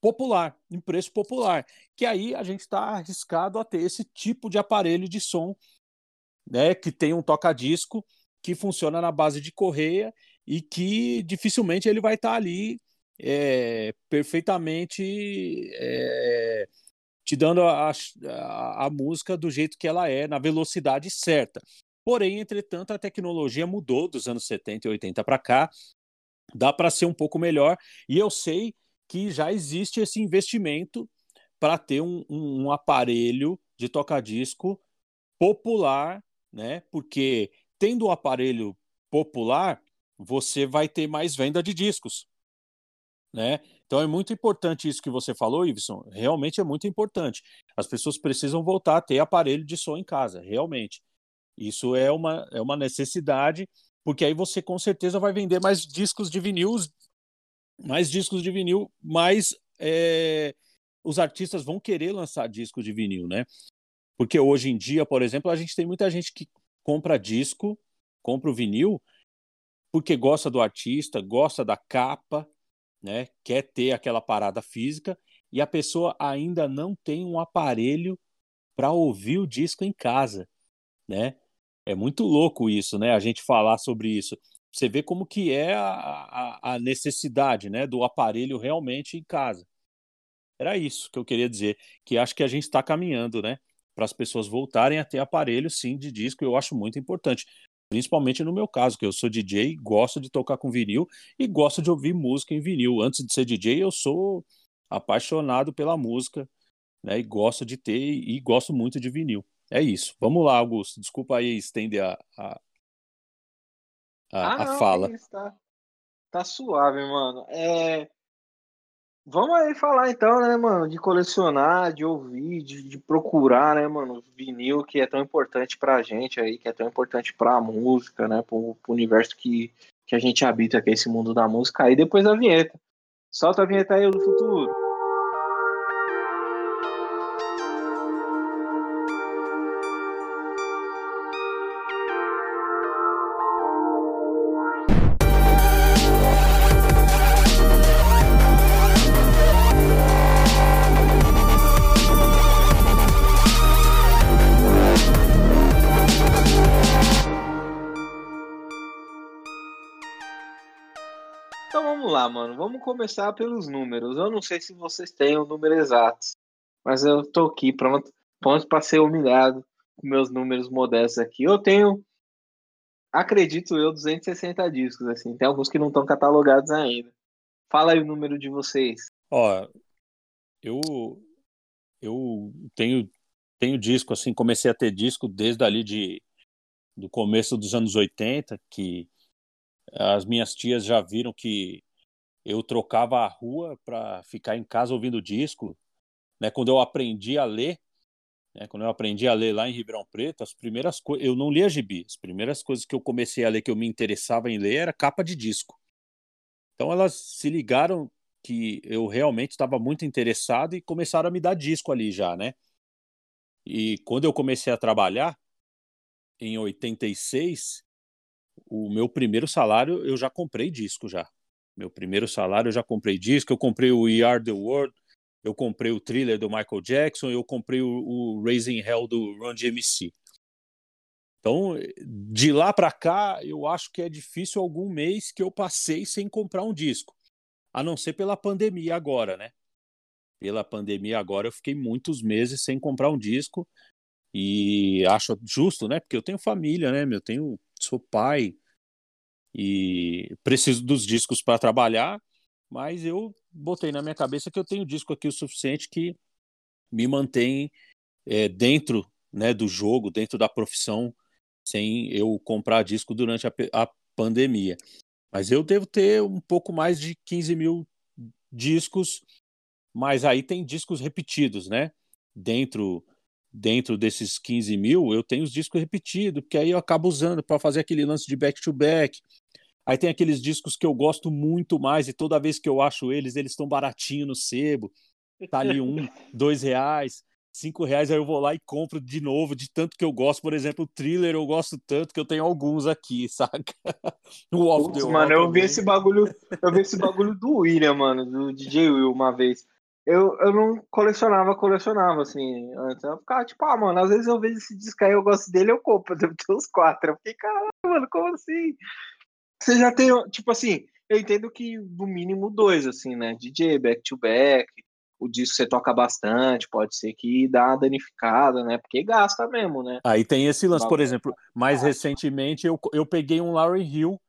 popular, em preço popular, que aí a gente está arriscado a ter esse tipo de aparelho de som, né, que tem um toca-disco que funciona na base de correia e que dificilmente ele vai estar tá ali é, perfeitamente é, te dando a, a, a música do jeito que ela é, na velocidade certa. Porém, entretanto, a tecnologia mudou dos anos 70 e 80 para cá, dá para ser um pouco melhor, e eu sei que já existe esse investimento para ter um, um, um, aparelho de toca-disco popular, né? Porque tendo um aparelho popular, você vai ter mais venda de discos, né? Então é muito importante isso que você falou, Iveson. Realmente é muito importante. As pessoas precisam voltar a ter aparelho de som em casa, realmente. Isso é uma, é uma necessidade, porque aí você com certeza vai vender mais discos de vinil, mais discos de vinil, mais é, os artistas vão querer lançar discos de vinil, né? Porque hoje em dia, por exemplo, a gente tem muita gente que compra disco, compra o vinil, porque gosta do artista, gosta da capa, né, quer ter aquela parada física e a pessoa ainda não tem um aparelho para ouvir o disco em casa, né? É muito louco isso, né? A gente falar sobre isso. Você vê como que é a, a, a necessidade, né, do aparelho realmente em casa. Era isso que eu queria dizer, que acho que a gente está caminhando, né? Para as pessoas voltarem a ter aparelho, sim, de disco, eu acho muito importante principalmente no meu caso, que eu sou DJ, gosto de tocar com vinil e gosto de ouvir música em vinil. Antes de ser DJ, eu sou apaixonado pela música, né? E gosto de ter e gosto muito de vinil. É isso. Vamos lá, Augusto. Desculpa aí estender a, a, a, ah, a não, fala. Tá, tá suave, mano. É, Vamos aí falar então, né, mano, de colecionar, de ouvir, de, de, procurar, né, mano, vinil que é tão importante pra gente aí, que é tão importante pra música, né, pro, pro universo que, que a gente habita, que é esse mundo da música. Aí depois a vinheta. Solta a vinheta aí do futuro. Começar pelos números. Eu não sei se vocês têm o número exato, mas eu tô aqui pronto, pronto para ser humilhado com meus números modestos aqui. Eu tenho, acredito eu, 260 discos, assim. Tem alguns que não estão catalogados ainda. Fala aí o número de vocês. Ó, eu eu tenho tenho disco assim, comecei a ter disco desde ali de do começo dos anos 80, que as minhas tias já viram que eu trocava a rua para ficar em casa ouvindo disco, né? Quando eu aprendi a ler, né? Quando eu aprendi a ler lá em Ribeirão Preto, as primeiras coisas, eu não lia gibi, as primeiras coisas que eu comecei a ler que eu me interessava em ler era capa de disco. Então elas se ligaram que eu realmente estava muito interessado e começaram a me dar disco ali já, né? E quando eu comecei a trabalhar, em 86, o meu primeiro salário eu já comprei disco já. Meu primeiro salário eu já comprei disco, eu comprei o We Are The World, eu comprei o thriller do Michael Jackson, eu comprei o, o Raising Hell do Run DMC. Então, de lá para cá, eu acho que é difícil algum mês que eu passei sem comprar um disco. A não ser pela pandemia agora, né? Pela pandemia agora, eu fiquei muitos meses sem comprar um disco. E acho justo, né? Porque eu tenho família, né? Eu tenho, sou pai e preciso dos discos para trabalhar, mas eu botei na minha cabeça que eu tenho disco aqui o suficiente que me mantém é, dentro né, do jogo, dentro da profissão, sem eu comprar disco durante a, a pandemia. Mas eu devo ter um pouco mais de 15 mil discos, mas aí tem discos repetidos, né? Dentro dentro desses 15 mil, eu tenho os discos repetidos, porque aí eu acabo usando para fazer aquele lance de back-to-back. Aí tem aqueles discos que eu gosto muito mais, e toda vez que eu acho eles, eles estão baratinho no sebo. Tá ali um, <laughs> dois reais cinco reais, aí eu vou lá e compro de novo, de tanto que eu gosto. Por exemplo, o thriller eu gosto tanto que eu tenho alguns aqui, <laughs> saca? o Off Putz, the Mano, eu vi esse bagulho, eu vi esse bagulho do William, mano, do DJ Will uma vez. Eu, eu não colecionava, colecionava, assim, antes. Eu ficava tipo, ah, mano, às vezes eu vejo esse disco aí, eu gosto dele, eu compro. <laughs> Deve ter uns quatro. Eu fiquei, caralho, mano, como assim? Você já tem, tipo assim, eu entendo que no mínimo dois, assim, né? DJ, back to back, o disco você toca bastante, pode ser que dá uma danificada, né? Porque gasta mesmo, né? Aí tem esse lance, por exemplo, mais recentemente eu, eu peguei um Larry Hill,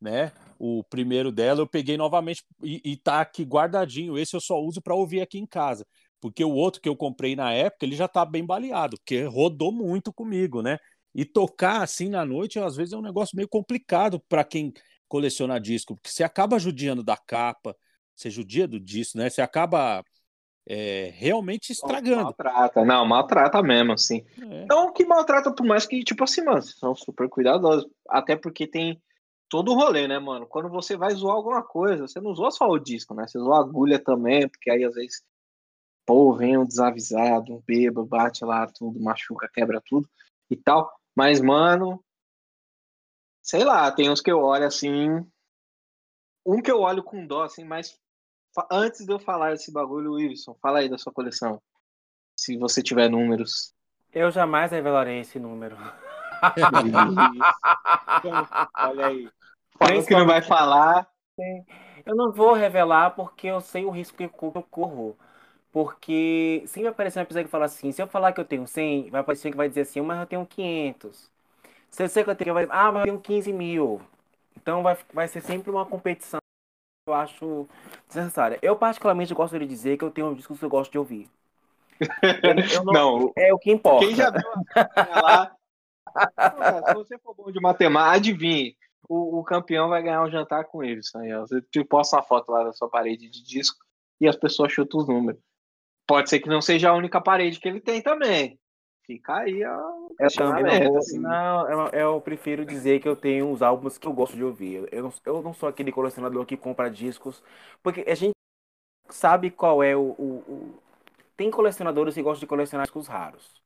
né? O primeiro dela eu peguei novamente e, e tá aqui guardadinho. Esse eu só uso para ouvir aqui em casa. Porque o outro que eu comprei na época, ele já tá bem baleado, porque rodou muito comigo, né? E tocar assim na noite, às vezes é um negócio meio complicado para quem coleciona disco, porque você acaba judiando da capa, você judia do disco, né? Você acaba é, realmente estragando. Maltrata, não, maltrata mesmo, assim. É. Então, que maltrata, por mais que, tipo assim, mano, são super cuidadosos. Até porque tem todo o rolê, né, mano? Quando você vai zoar alguma coisa, você não zoa só o disco, né? Você zoa a agulha também, porque aí às vezes, pô, vem um desavisado, um bêbado, bate lá tudo, machuca, quebra tudo e tal. Mas, mano, sei lá, tem uns que eu olho assim. Um que eu olho com dó, assim, mas Antes de eu falar esse bagulho, Wilson, fala aí da sua coleção. Se você tiver números. Eu jamais revelarei esse número. Olha aí. Falou que não vai falar. Eu não vou revelar porque eu sei o risco que eu corro. Porque se vai aparecer uma pessoa que fala assim, se eu falar que eu tenho 100, vai aparecer que vai dizer assim, mas eu tenho 500. Se eu sei que eu tenho, vai ah, mas eu tenho 15 mil. Então vai, vai ser sempre uma competição eu acho desnecessária. Eu particularmente gosto de dizer que eu tenho discos que eu gosto de ouvir. Eu, eu <laughs> não, não, é o que importa. Quem já viu a lá, se você for bom de matemática, adivinhe. O, o, campeão vai ganhar um jantar com eles. Aí, ó. Você posta a foto lá da sua parede de disco e as pessoas chutam os números. Pode ser que não seja a única parede que ele tem também. Fica aí ó, eu também não, vou, assim. não eu, eu, prefiro dizer que eu tenho os álbuns que eu gosto de ouvir. Eu não, eu não sou aquele colecionador que compra discos, porque a gente sabe qual é o, o, o... Tem colecionadores que gostam de colecionar discos raros.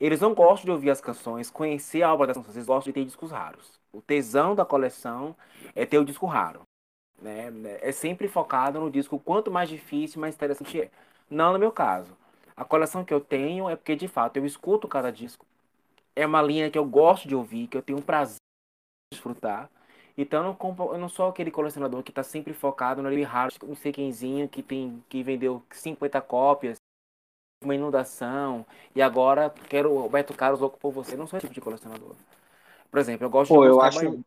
Eles não gostam de ouvir as canções, conhecer a obra das canções, eles gostam de ter discos raros. O tesão da coleção é ter o disco raro. Né? É sempre focado no disco. Quanto mais difícil, mais interessante é. Não no meu caso. A coleção que eu tenho é porque, de fato, eu escuto cada disco. É uma linha que eu gosto de ouvir, que eu tenho um prazer de desfrutar. Então eu não, compro, eu não sou aquele colecionador que tá sempre focado no raro, não sei quemzinho, que tem que vendeu 50 cópias, uma inundação, e agora quero o Beto Carlos louco por você. Eu não sou esse tipo de colecionador. Por exemplo, eu gosto Pô, de eu acho.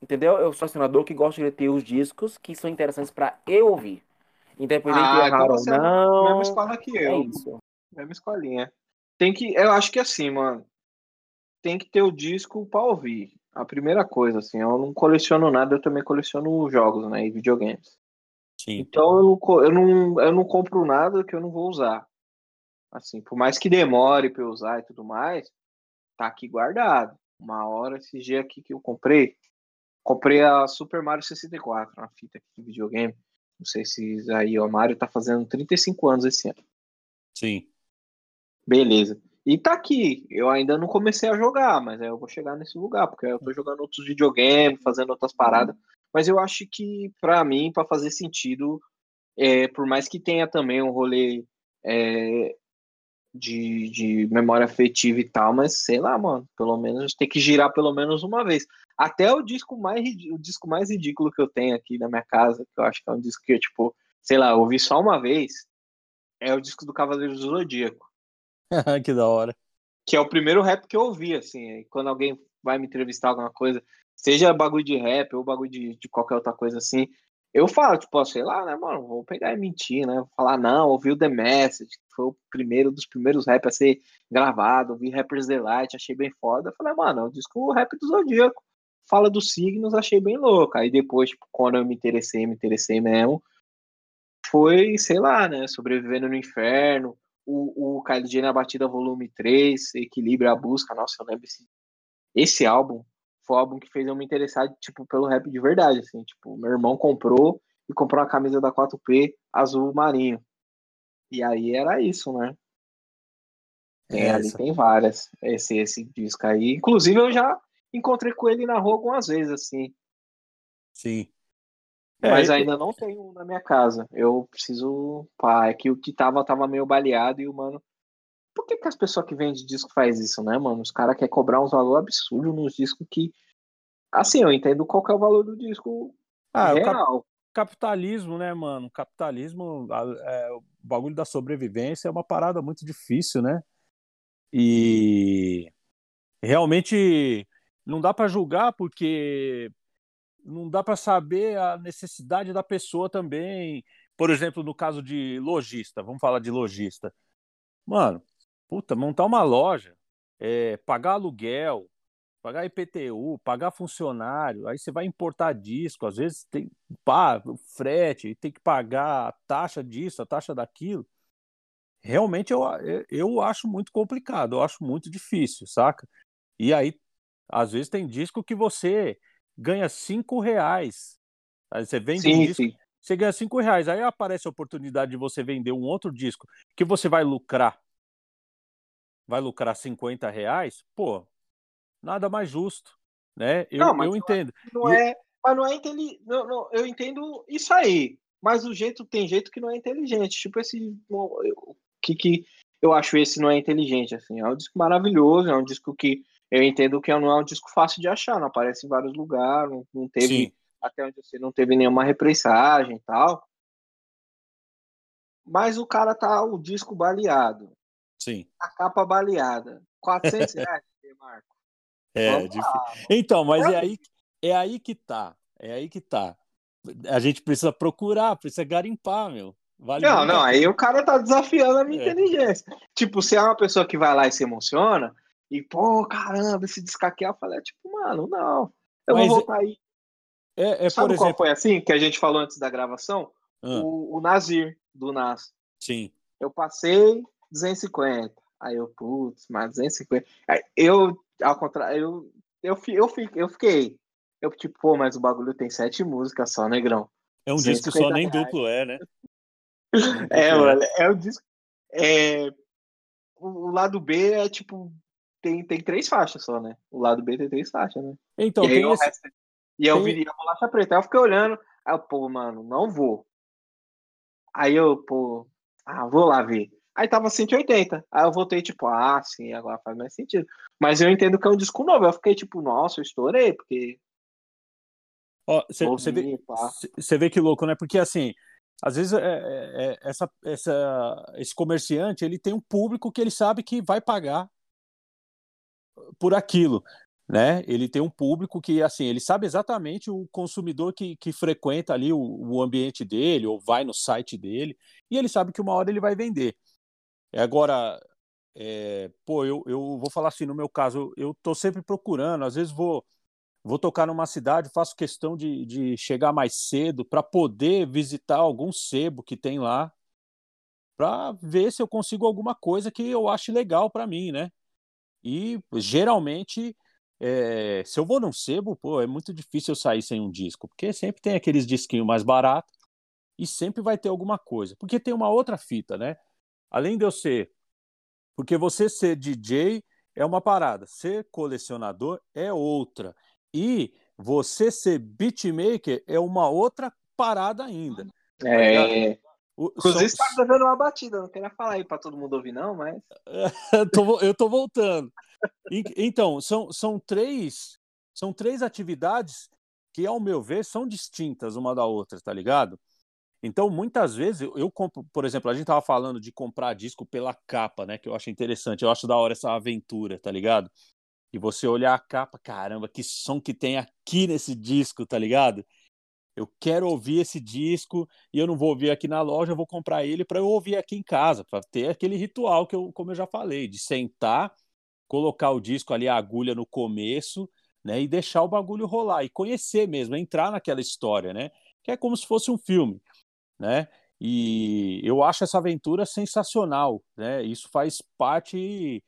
Entendeu? Eu sou colecionador que gosta de ter os discos que são interessantes pra eu ouvir. Independente Ah, de então ou você é da não. mesma escola que É eu. isso. Mesma escolinha. Tem que. Eu acho que assim, mano. Tem que ter o disco pra ouvir. A primeira coisa, assim. Eu não coleciono nada, eu também coleciono jogos, né? E videogames. Sim. Então eu não, eu não, eu não compro nada que eu não vou usar. Assim, por mais que demore pra eu usar e tudo mais, tá aqui guardado. Uma hora, esse dia aqui que eu comprei, comprei a Super Mario 64, uma fita aqui de videogame. Não sei se aí o Mario tá fazendo 35 anos esse ano. Sim. Beleza. E tá aqui. Eu ainda não comecei a jogar, mas aí eu vou chegar nesse lugar, porque eu tô jogando outros videogames, fazendo outras paradas. Mas eu acho que, pra mim, pra fazer sentido, é, por mais que tenha também um rolê é, de, de memória afetiva e tal, mas sei lá, mano, pelo menos tem que girar pelo menos uma vez. Até o disco mais, o disco mais ridículo que eu tenho aqui na minha casa, que eu acho que é um disco que eu, tipo, sei lá, ouvi só uma vez, é o disco do Cavaleiro do Zodíaco <laughs> que da hora. que é o primeiro rap que eu ouvi, assim, quando alguém vai me entrevistar alguma coisa, seja bagulho de rap ou bagulho de, de qualquer outra coisa assim, eu falo, tipo, ó, sei lá, né, mano, vou pegar e mentir, né, vou falar, não, ouvi o The Message, que foi o primeiro dos primeiros rap a ser gravado, ouvi Rappers Delight, achei bem foda, eu falei, mano, é o disco rap do Zodíaco, fala dos signos, achei bem louco, aí depois, tipo, quando eu me interessei, me interessei mesmo, foi, sei lá, né, Sobrevivendo no Inferno, o, o KLJ na Batida Volume 3, Equilíbrio a Busca, nossa, eu lembro esse, esse álbum, foi o álbum que fez eu me interessar, tipo, pelo rap de verdade, assim, tipo, meu irmão comprou e comprou uma camisa da 4P azul marinho, e aí era isso, né, tem, ali Essa. tem várias, esse, esse disco aí, inclusive eu já encontrei com ele na rua algumas vezes, assim, Sim. É, mas ainda não tenho um na minha casa. Eu preciso. Pá, é que o que tava, tava meio baleado e o mano. Por que, que as pessoas que vendem disco faz isso, né, mano? Os caras querem cobrar uns valor absurdo nos discos que. Assim, eu entendo qual que é o valor do disco Ah, o cap- real. capitalismo, né, mano? Capitalismo, é, o bagulho da sobrevivência é uma parada muito difícil, né? E realmente não dá pra julgar porque não dá pra saber a necessidade da pessoa também. Por exemplo, no caso de lojista, vamos falar de lojista. Mano, puta, montar uma loja, é, pagar aluguel, pagar IPTU, pagar funcionário, aí você vai importar disco, às vezes tem pá, frete, tem que pagar a taxa disso, a taxa daquilo. Realmente eu, eu acho muito complicado, eu acho muito difícil, saca? E aí, às vezes tem disco que você ganha cinco reais. Aí você vende um Sim, disco, sim. você ganha cinco reais. Aí aparece a oportunidade de você vender um outro disco que você vai lucrar. Vai lucrar 50 reais? Pô, nada mais justo. Né? Eu, Não, eu entendo. Não é. Mas não é inteligente. Não, não, eu entendo isso aí. Mas o jeito tem jeito que não é inteligente. Tipo esse. O que, que eu acho esse não é inteligente, assim. É um disco maravilhoso, é um disco que eu entendo que não é um disco fácil de achar, não aparece em vários lugares, não, não teve. Sim, Até onde você não teve nenhuma repressagem e tal. Mas o cara tá o disco baleado, sim. a capa baleada. 400 <laughs> reais, Marco. É, Vamos difícil. Então, mas é aí, é aí que tá. É aí que tá. A gente precisa procurar, precisa garimpar, meu. Vale Não, não, aí o cara tá desafiando a minha É. inteligência. Tipo, se é uma pessoa que vai lá e se emociona, e, pô, caramba, esse descaquear, eu falei, tipo, mano, não. Eu Mas vou voltar aí. É, é Sabe por qual exemplo. foi assim que a gente falou antes da gravação? Ah, O, o Nazir, do Nas. sim. Eu passei 250. Aí eu, putz, mas 250. Aí eu, ao contrário, eu, eu, eu, fi- eu fiquei. Eu, tipo, pô, mas o bagulho tem sete músicas só, negrão. É um disco só, 250 nem reais. duplo é, né? <laughs> É, mano, é o disco. É, o lado B é tipo. Tem, tem três faixas só, né? O lado B tem três faixas, né? Então, e tem esse. resto. E eu tem- vi a bolacha preta. Aí eu fiquei olhando. Aí eu, pô, mano, não vou. Aí eu, pô, ah, vou lá ver. Aí tava 180. Aí eu voltei, tipo, ah, sim, agora faz mais sentido. Mas eu entendo que é um disco novo. Eu fiquei, tipo, nossa, eu estourei, porque. Você vê, vê que louco, né? Porque assim, às vezes é, é, é, essa, essa, esse comerciante ele tem um público que ele sabe que vai pagar por aquilo, né? Ele tem um público que assim ele sabe exatamente o consumidor que, que frequenta ali o, o ambiente dele ou vai no site dele e ele sabe que uma hora ele vai vender. Agora, é, pô, eu, eu vou falar assim, no meu caso, eu tô sempre procurando, às vezes vou vou tocar numa cidade, faço questão de, de chegar mais cedo para poder visitar algum sebo que tem lá, para ver se eu consigo alguma coisa que eu ache legal para mim, né? E geralmente, é, se eu vou num sebo, pô, é muito difícil eu sair sem um disco, porque sempre tem aqueles disquinhos mais baratos e sempre vai ter alguma coisa. Porque tem uma outra fita, né? Além de eu ser. Porque você ser DJ é uma parada, ser colecionador é outra. E você ser beatmaker é uma outra parada ainda. É. O, Inclusive, são... está dando uma batida, não queria falar aí para todo mundo ouvir, não, mas. <laughs> eu tô voltando. então, são, são três são três atividades que, ao meu ver, são distintas uma da outra, tá ligado? Então, muitas vezes, eu, eu compro, por exemplo, a gente tava falando de comprar disco pela capa, né? Que eu acho interessante, eu acho da hora essa aventura, tá ligado? e você olhar a capa, caramba, que som que tem aqui nesse disco, tá ligado? Eu quero ouvir esse disco e eu não vou ouvir aqui na loja, eu vou comprar ele para eu ouvir aqui em casa, para ter aquele ritual que eu, como eu já falei, de sentar, colocar o disco ali a agulha no começo, né, e deixar o bagulho rolar e conhecer mesmo, entrar naquela história, né? Que é como se fosse um filme, né? E eu acho essa aventura sensacional, né? Isso faz parte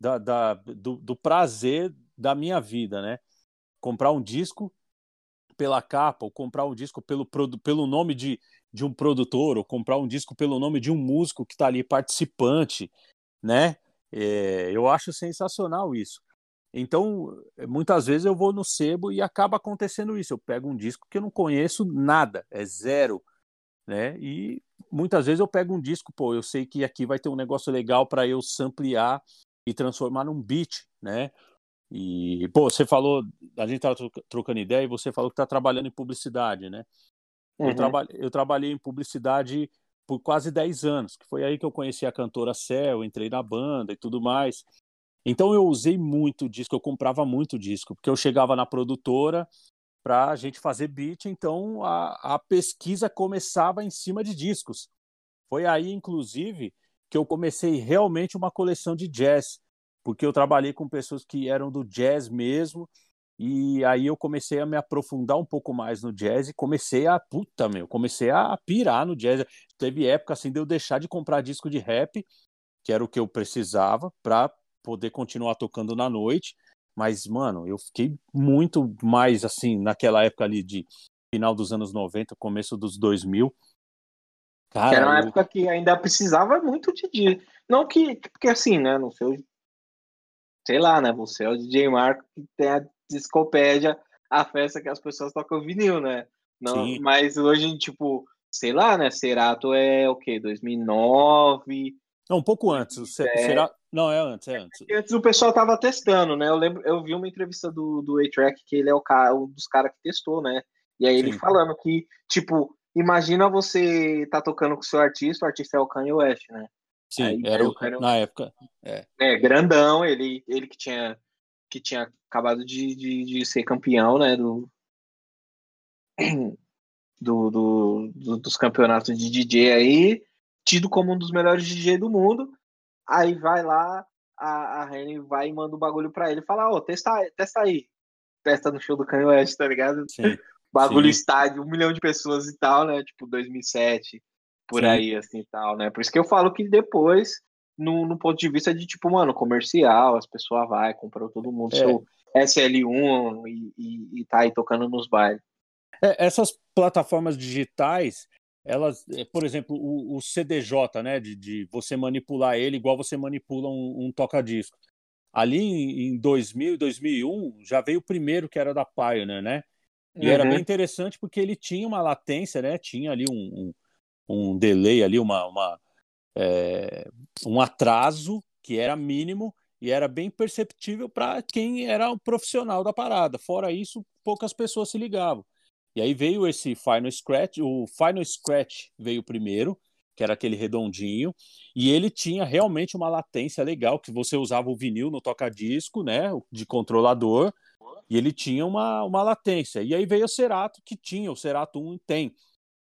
da, da do, do, prazer da minha vida, né? Comprar um disco pela capa, ou comprar um disco pelo, pelo nome de, de um produtor, ou comprar um disco pelo nome de um músico que está ali participante, né? É, eu acho sensacional isso. Então, muitas vezes eu vou no sebo e acaba acontecendo isso. Eu pego um disco que eu não conheço nada, é zero, né? E muitas vezes eu pego um disco, pô, eu sei que aqui vai ter um negócio legal para eu samplear e transformar num beat, né? E, pô, você falou, a gente estava trocando ideia e você falou que está trabalhando em publicidade, né? Uhum. Eu, traba, eu trabalhei em publicidade por quase 10 anos, que foi aí que eu conheci a cantora Cell, entrei na banda e tudo mais. Então eu usei muito disco, eu comprava muito disco, porque eu chegava na produtora para a gente fazer beat, então a, a pesquisa começava em cima de discos. Foi aí, inclusive, que eu comecei realmente uma coleção de jazz, porque eu trabalhei com pessoas que eram do jazz mesmo, e aí eu comecei a me aprofundar um pouco mais no jazz e comecei a, puta, meu, comecei a pirar no jazz. Teve época assim de eu deixar de comprar disco de rap, que era o que eu precisava para poder continuar tocando na noite. Mas, mano, eu fiquei muito mais assim naquela época ali de final dos anos 90, começo dos 2000, Cara, que era uma eu... época que ainda precisava muito de DJ. Não que, porque assim, né? Não sei, sei lá, né? Você é o DJ Marco que tem a discopédia, a festa que as pessoas tocam vinil, né? Não, Sim. mas hoje, tipo, sei lá, né? Cerato é o quê? 2009. Não, um pouco antes. O Será... Não, é antes, é antes. Antes o pessoal tava testando, né? Eu lembro, eu vi uma entrevista do, do A-Track, que ele é o cara, um dos caras que testou, né? E aí Sim. ele falando que, tipo, imagina você tá tocando com o seu artista, o artista é o Kanye West, né? Sim, Aí, era o, Kanye... na época. É. é, grandão, ele, ele que tinha que tinha acabado de, de, de ser campeão, né, do, <clears throat> do, do, do, dos campeonatos de DJ aí, tido como um dos melhores DJ do mundo. Aí vai lá, a, a Rene vai e manda o um bagulho pra ele, fala, ó, oh, testa, testa aí. Testa no show do Kanye West, tá ligado? Sim. <laughs> bagulho Sim. estádio, um milhão de pessoas e tal, né? Tipo 2007, por Sim. aí, assim e tal, né? Por isso que eu falo que depois, no, no ponto de vista de tipo, mano, comercial, as pessoas vai, comprou todo mundo é. seu SL1 e, e, e tá aí tocando nos bailes. É, essas plataformas digitais, elas, é, por exemplo, o, o CDJ, né, de, de, você manipular ele igual você manipula um, um toca-disco. Ali em 2000, 2001, já veio o primeiro que era da Pioneer, né? E uhum. era bem interessante porque ele tinha uma latência, né? Tinha ali um, um, um delay ali, uma, uma é, um atraso que era mínimo e era bem perceptível para quem era um profissional da parada. Fora isso, poucas pessoas se ligavam. E aí veio esse Final Scratch, o Final Scratch veio primeiro, que era aquele redondinho, e ele tinha realmente uma latência legal, que você usava o vinil no toca-disco, né, de controlador, e ele tinha uma, uma latência. E aí veio o Cerato, que tinha, o Cerato 1 tem.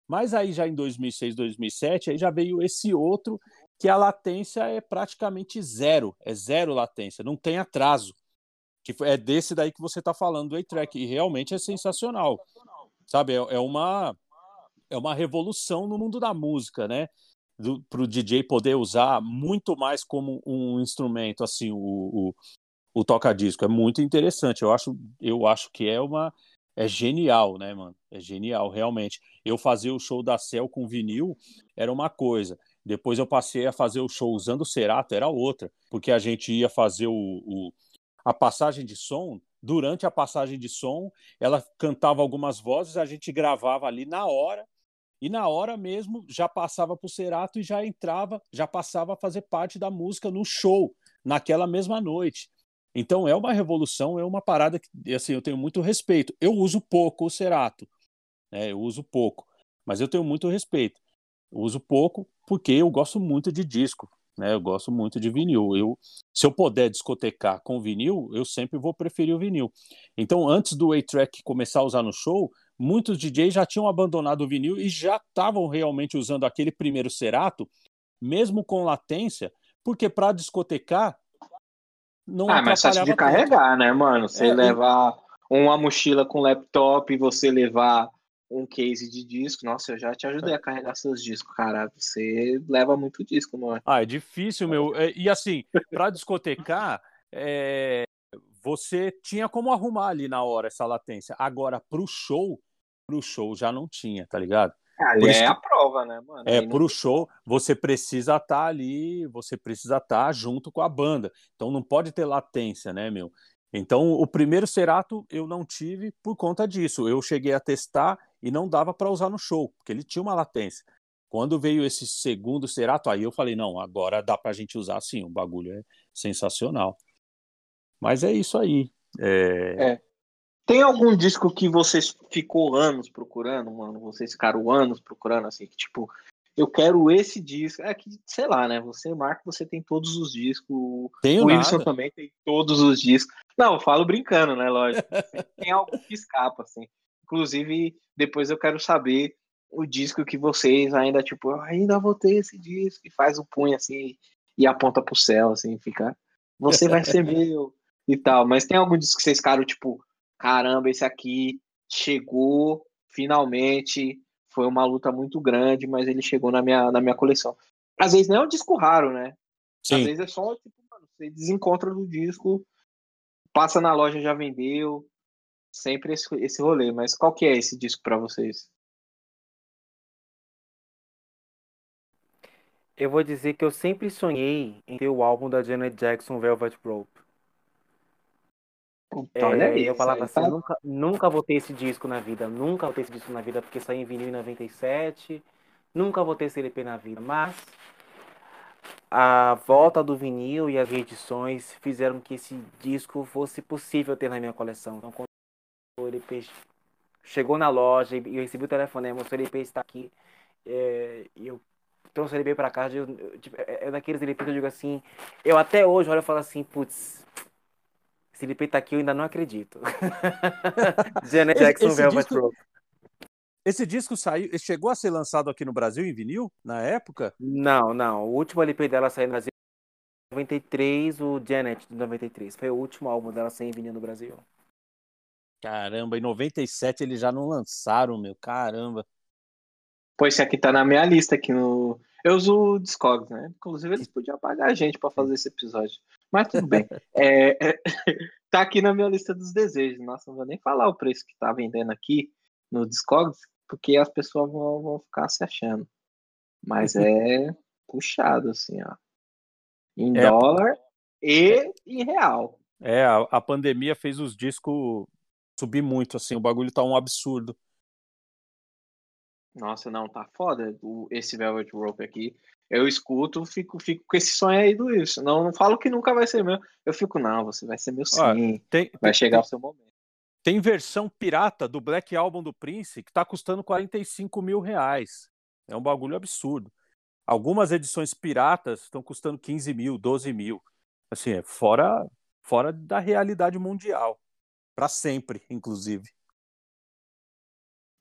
Mas aí já em 2006, 2007, aí já veio esse outro, que a latência é praticamente zero, é zero latência, não tem atraso. Que é desse daí que você está falando do A-Track, e realmente é sensacional. Sabe, é, é uma é uma revolução no mundo da música, né? Para o DJ poder usar muito mais como um instrumento, assim, o, o, o toca-disco. É muito interessante. Eu acho, eu acho que é uma. É genial, né, mano? É genial, realmente. Eu fazer o show da Cell com vinil era uma coisa. Depois eu passei a fazer o show usando o Cerato, era outra. Porque a gente ia fazer o, o a passagem de som durante a passagem de som, ela cantava algumas vozes, a gente gravava ali na hora e na hora mesmo já passava para o Cerato e já entrava, já passava a fazer parte da música no show, naquela mesma noite. Então é uma revolução, é uma parada que assim, eu tenho muito respeito. Eu uso pouco o Cerato, né? eu uso pouco, mas eu tenho muito respeito. Eu uso pouco porque eu gosto muito de disco, né? Eu gosto muito de vinil. Eu, se eu puder discotecar com vinil, eu sempre vou preferir o vinil. Então, antes do A-Track começar a usar no show, muitos DJs já tinham abandonado o vinil e já estavam realmente usando aquele primeiro Cerato, mesmo com latência, porque para discotecar não ah, mas fácil de carregar, né, mano? Você é, levar uma mochila com laptop e você levar um case de disco, nossa, eu já te ajudei a carregar seus discos, cara. Você leva muito disco, mano. Ah, é difícil, meu. É, e assim, para discotecar, é, você tinha como arrumar ali na hora essa latência. Agora, pro show, pro show já não tinha, tá ligado? Ali é a prova, né, mano? É, pro show, você precisa estar tá ali, você precisa estar tá junto com a banda. Então não pode ter latência, né, meu? Então, o primeiro Cerato eu não tive por conta disso. Eu cheguei a testar e não dava para usar no show, porque ele tinha uma latência. Quando veio esse segundo Cerato, aí eu falei, não, agora dá para a gente usar sim, o bagulho é sensacional. Mas é isso aí. É... é. Tem algum disco que vocês ficou anos procurando, mano? Vocês ficaram anos procurando, assim, que tipo, eu quero esse disco. É que, sei lá, né? Você, Marco, você tem todos os discos. Tenho o Wilson nada. também tem todos os discos. Não, eu falo brincando, né? Lógico. <laughs> tem algo que escapa, assim. Inclusive, depois eu quero saber o disco que vocês ainda, tipo, eu ainda vou ter esse disco, e faz o punho assim e aponta pro céu, assim, fica. Você vai ser <laughs> meu e tal. Mas tem algum disco que vocês ficaram, tipo, caramba, esse aqui chegou finalmente. Foi uma luta muito grande, mas ele chegou na minha, na minha coleção. Às vezes não é um disco raro, né? Sim. Às vezes é só, tipo, mano, você desencontra do disco, passa na loja, já vendeu. Sempre esse, esse rolê. Mas qual que é esse disco para vocês? Eu vou dizer que eu sempre sonhei em ter o álbum da Janet Jackson Velvet Rope. Puta, olha é, eu falava assim, tá... nunca, nunca vou ter esse disco na vida, nunca vou ter esse disco na vida, porque saiu em vinil em 97, nunca vou ter esse LP na vida, mas a volta do vinil e as reedições fizeram que esse disco fosse possível ter na minha coleção. Então, quando o LP chegou na loja e eu recebi o telefonema, o LP está aqui, é, eu trouxe o LP para casa, eu, eu, tipo, é, é daqueles LP que eu digo assim, eu até hoje olho e falo assim, putz, Felipe tá aqui, eu ainda não acredito. <laughs> Janet Jackson esse, Velvet disco, Rope. Esse disco saiu, chegou a ser lançado aqui no Brasil em vinil na época? Não, não. O último LP dela saiu no Brasil em 93, o Janet de 93. Foi o último álbum dela sem vinil no Brasil. Caramba, em 97 eles já não lançaram, meu. Caramba. Pois esse aqui tá na minha lista aqui no. Eu uso o Discogs, né? Inclusive eles podiam pagar a gente para fazer esse episódio. Mas tudo bem. <laughs> É, é, <laughs> tá aqui na minha lista dos desejos. Nossa, não vou nem falar o preço que tá vendendo aqui no Discogs, porque as pessoas vão, vão ficar se achando. Mas <laughs> é puxado, assim, ó. Em é, dólar e em real. É, a, a pandemia fez os discos subir muito, assim, o bagulho tá um absurdo. Nossa, não, tá foda o, esse Velvet Rope aqui eu escuto, fico, fico com esse sonho aí do Wilson. Não, não falo que nunca vai ser meu. Eu fico, não, você vai ser meu sim. Tem, vai tem, chegar tem, o seu momento. Tem versão pirata do Black Album do Prince que está custando 45 mil reais. É um bagulho absurdo. Algumas edições piratas estão custando 15 mil, 12 mil. Assim, é fora, fora da realidade mundial. Para sempre, inclusive.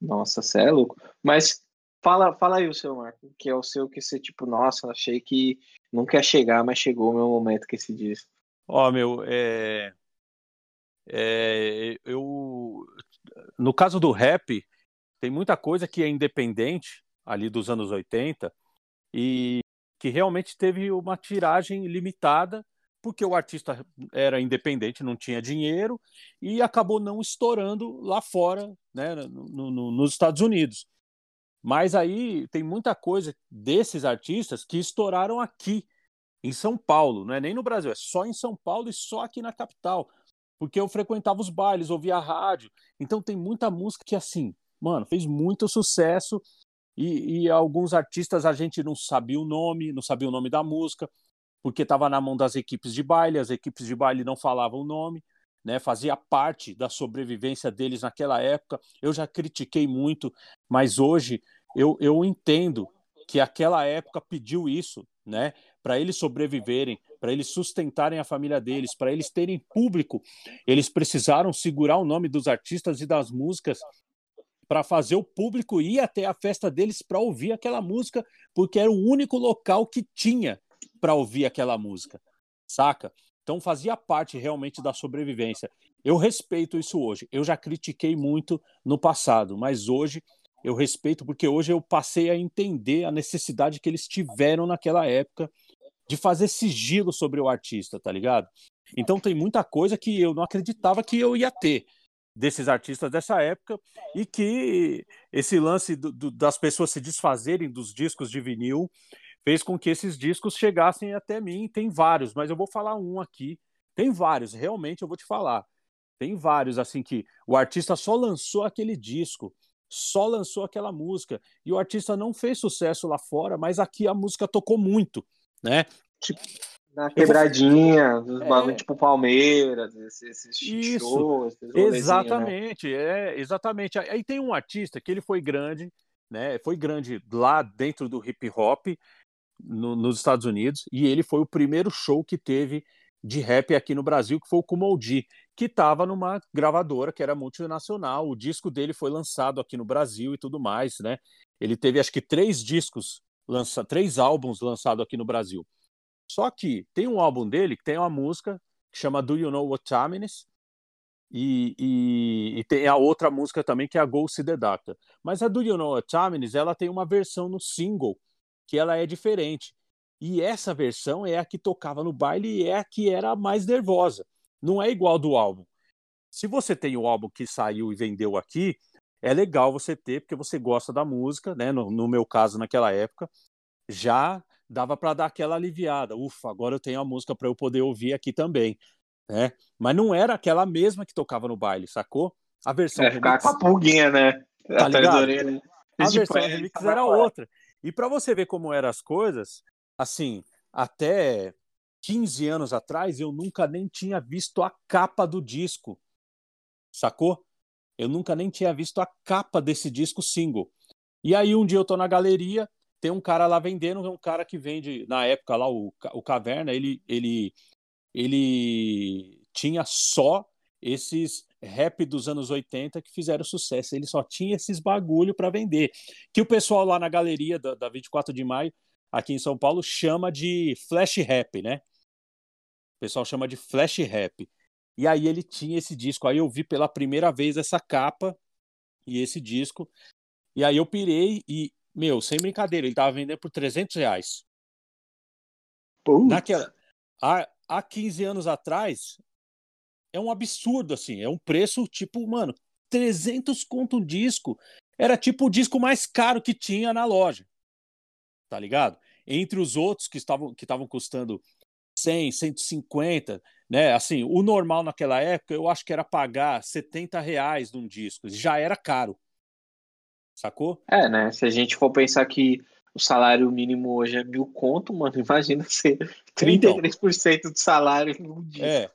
Nossa, você é louco. Mas fala, fala aí o seu, Marco, que é o seu que você, tipo, nossa, achei que não quer chegar, mas chegou o meu momento que se diz. Ó, oh, meu, é... é. Eu. No caso do rap, tem muita coisa que é independente, ali dos anos 80, e que realmente teve uma tiragem limitada porque o artista era independente, não tinha dinheiro e acabou não estourando lá fora, né, no, no, nos Estados Unidos. Mas aí tem muita coisa desses artistas que estouraram aqui em São Paulo, não é nem no Brasil, é só em São Paulo e só aqui na capital, porque eu frequentava os bailes, ouvia a rádio, então tem muita música que assim, mano, fez muito sucesso. E, e, alguns artistas a gente não sabia o nome, não sabia o nome da música, porque estava na mão das equipes de baile, as equipes de baile não falavam o nome, né, fazia parte da sobrevivência deles naquela época. Eu já critiquei muito, mas hoje eu, eu entendo que aquela época pediu isso, né, para eles sobreviverem, para eles sustentarem a família deles, para eles terem público, eles precisaram segurar o nome dos artistas e das músicas para fazer o público ir até a festa deles para ouvir aquela música, porque era o único local que tinha para ouvir aquela música, saca? Então fazia parte realmente da sobrevivência. Eu respeito isso hoje. Eu já critiquei muito no passado, mas hoje eu respeito porque hoje eu passei a entender a necessidade que eles tiveram naquela época de fazer sigilo sobre o artista, tá ligado? Então tem muita coisa que eu não acreditava que eu ia ter desses artistas dessa época e que esse lance do, do, das pessoas se desfazerem dos discos de vinil fez com que esses discos chegassem até mim. Tem vários, mas eu vou falar um aqui. Tem vários, realmente eu vou te falar. Tem vários, assim, que o artista só lançou aquele disco, só lançou aquela música, e o artista não fez sucesso lá fora, mas aqui a música tocou muito, né? Tipo, na quebradinha, vou... é... tipo Palmeiras, esses, esses shows. Esses né? exatamente, né? é, exatamente. Aí tem um artista que ele foi grande, né? Foi grande lá dentro do hip hop, no, nos Estados Unidos e ele foi o primeiro show que teve de rap aqui no Brasil, que foi o Kumoldi, que estava numa gravadora que era multinacional. O disco dele foi lançado aqui no Brasil e tudo mais, né? Ele teve acho que três discos, lança, três álbuns lançados aqui no Brasil. Só que tem um álbum dele que tem uma música que chama Do You Know What Time Is? E, e, e, tem a outra música também que é a See The Doctor. Mas a Do You Know What Time Is? Ela tem uma versão no single que ela é diferente. E essa versão é a que tocava no baile e é a que era mais nervosa. Não é igual do álbum. Se você tem o álbum que saiu e vendeu aqui, é legal você ter, porque você gosta da música, né? No, no meu caso, naquela época, já dava para dar aquela aliviada. Ufa, agora eu tenho a música para eu poder ouvir aqui também. Né? Mas não era aquela mesma que tocava no baile, sacou? A versão. É, ficar com a pulguinha, né? Tá ligado? A versão remix era outra. E para você ver como eram as coisas, assim, até 15 anos atrás eu nunca nem tinha visto a capa do disco. Sacou? Eu nunca nem tinha visto a capa desse disco single. E aí um dia eu tô na galeria, tem um cara lá vendendo, um cara que vende na época lá o, o Caverna, ele ele ele tinha só esses rap dos anos 80 que fizeram sucesso. Ele só tinha esses bagulho para vender. Que o pessoal lá na galeria da, da 24 de maio, aqui em São Paulo, chama de flash rap, né? O pessoal chama de flash rap. E aí ele tinha esse disco. Aí eu vi pela primeira vez essa capa e esse disco. E aí eu pirei e, meu, sem brincadeira, ele tava vendendo por 300 reais. Naquela, há, há 15 anos atrás, é um absurdo, assim. É um preço, tipo, mano, 300 conto um disco. Era tipo o disco mais caro que tinha na loja. Tá ligado? Entre os outros que estavam que estavam custando 100, 150, né? Assim, o normal naquela época eu acho que era pagar 70 reais num disco. Já era caro. Sacou? É, né? Se a gente for pensar que o salário mínimo hoje é mil conto, mano, <laughs> imagina ser 33% então, do salário num disco. É,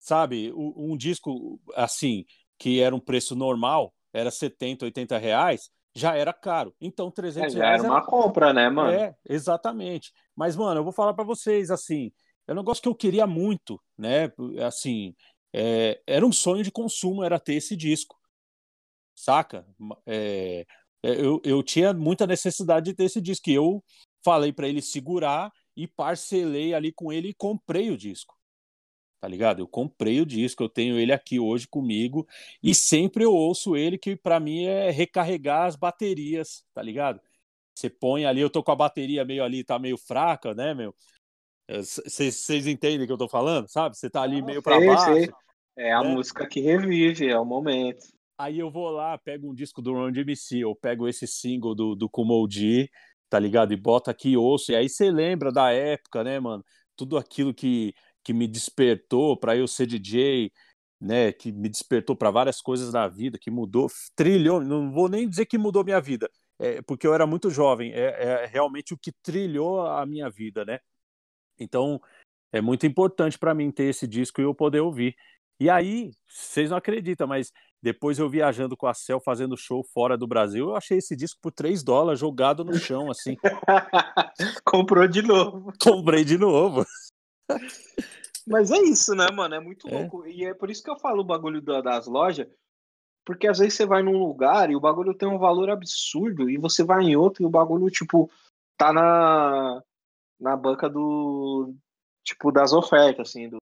sabe? Um, disco assim que era um preço normal, era 70, 80 reais, já era caro. Então, 300 é, já reais era uma era... compra, né, mano? É, exatamente. Mas, mano, eu vou falar para vocês, assim, é um negócio que eu queria muito, né? Assim, é, era um sonho de consumo, era ter esse disco, saca? É, é eu, eu tinha muita necessidade de ter esse disco, e eu falei para ele segurar e parcelei ali com ele e comprei o disco tá ligado? Eu comprei o disco, eu tenho ele aqui hoje comigo e sempre eu ouço ele, que para mim é recarregar as baterias, tá ligado? Você põe ali, eu tô com a bateria meio ali, tá meio fraca, né, meu? Vocês entendem o que eu tô falando, sabe? Você tá ali meio para baixo. Sei. É a né? música que revive, é o momento. Aí eu vou lá, pego um disco do Run DMC, eu pego esse single do, do Kumoji, tá ligado? E bota aqui ouço. E aí você lembra da época, né, mano? Tudo aquilo que que me despertou para eu ser DJ, né, que me despertou para várias coisas da vida, que mudou trilhou, não vou nem dizer que mudou minha vida, é, porque eu era muito jovem, é, é, realmente o que trilhou a minha vida, né? Então é muito importante para mim ter esse disco e eu poder ouvir. E aí, vocês não acreditam, mas depois eu viajando com a Cel fazendo show fora do Brasil, eu achei esse disco por 3 dólares jogado no chão, assim. <laughs> Comprou de novo. Comprei de novo. Mas é isso, né, mano? É muito é. louco. E é por isso que eu falo o bagulho das lojas. Porque às vezes você vai num lugar e o bagulho tem um valor absurdo, e você vai em outro e o bagulho, tipo, tá na, na banca do. Tipo, das ofertas, assim, do,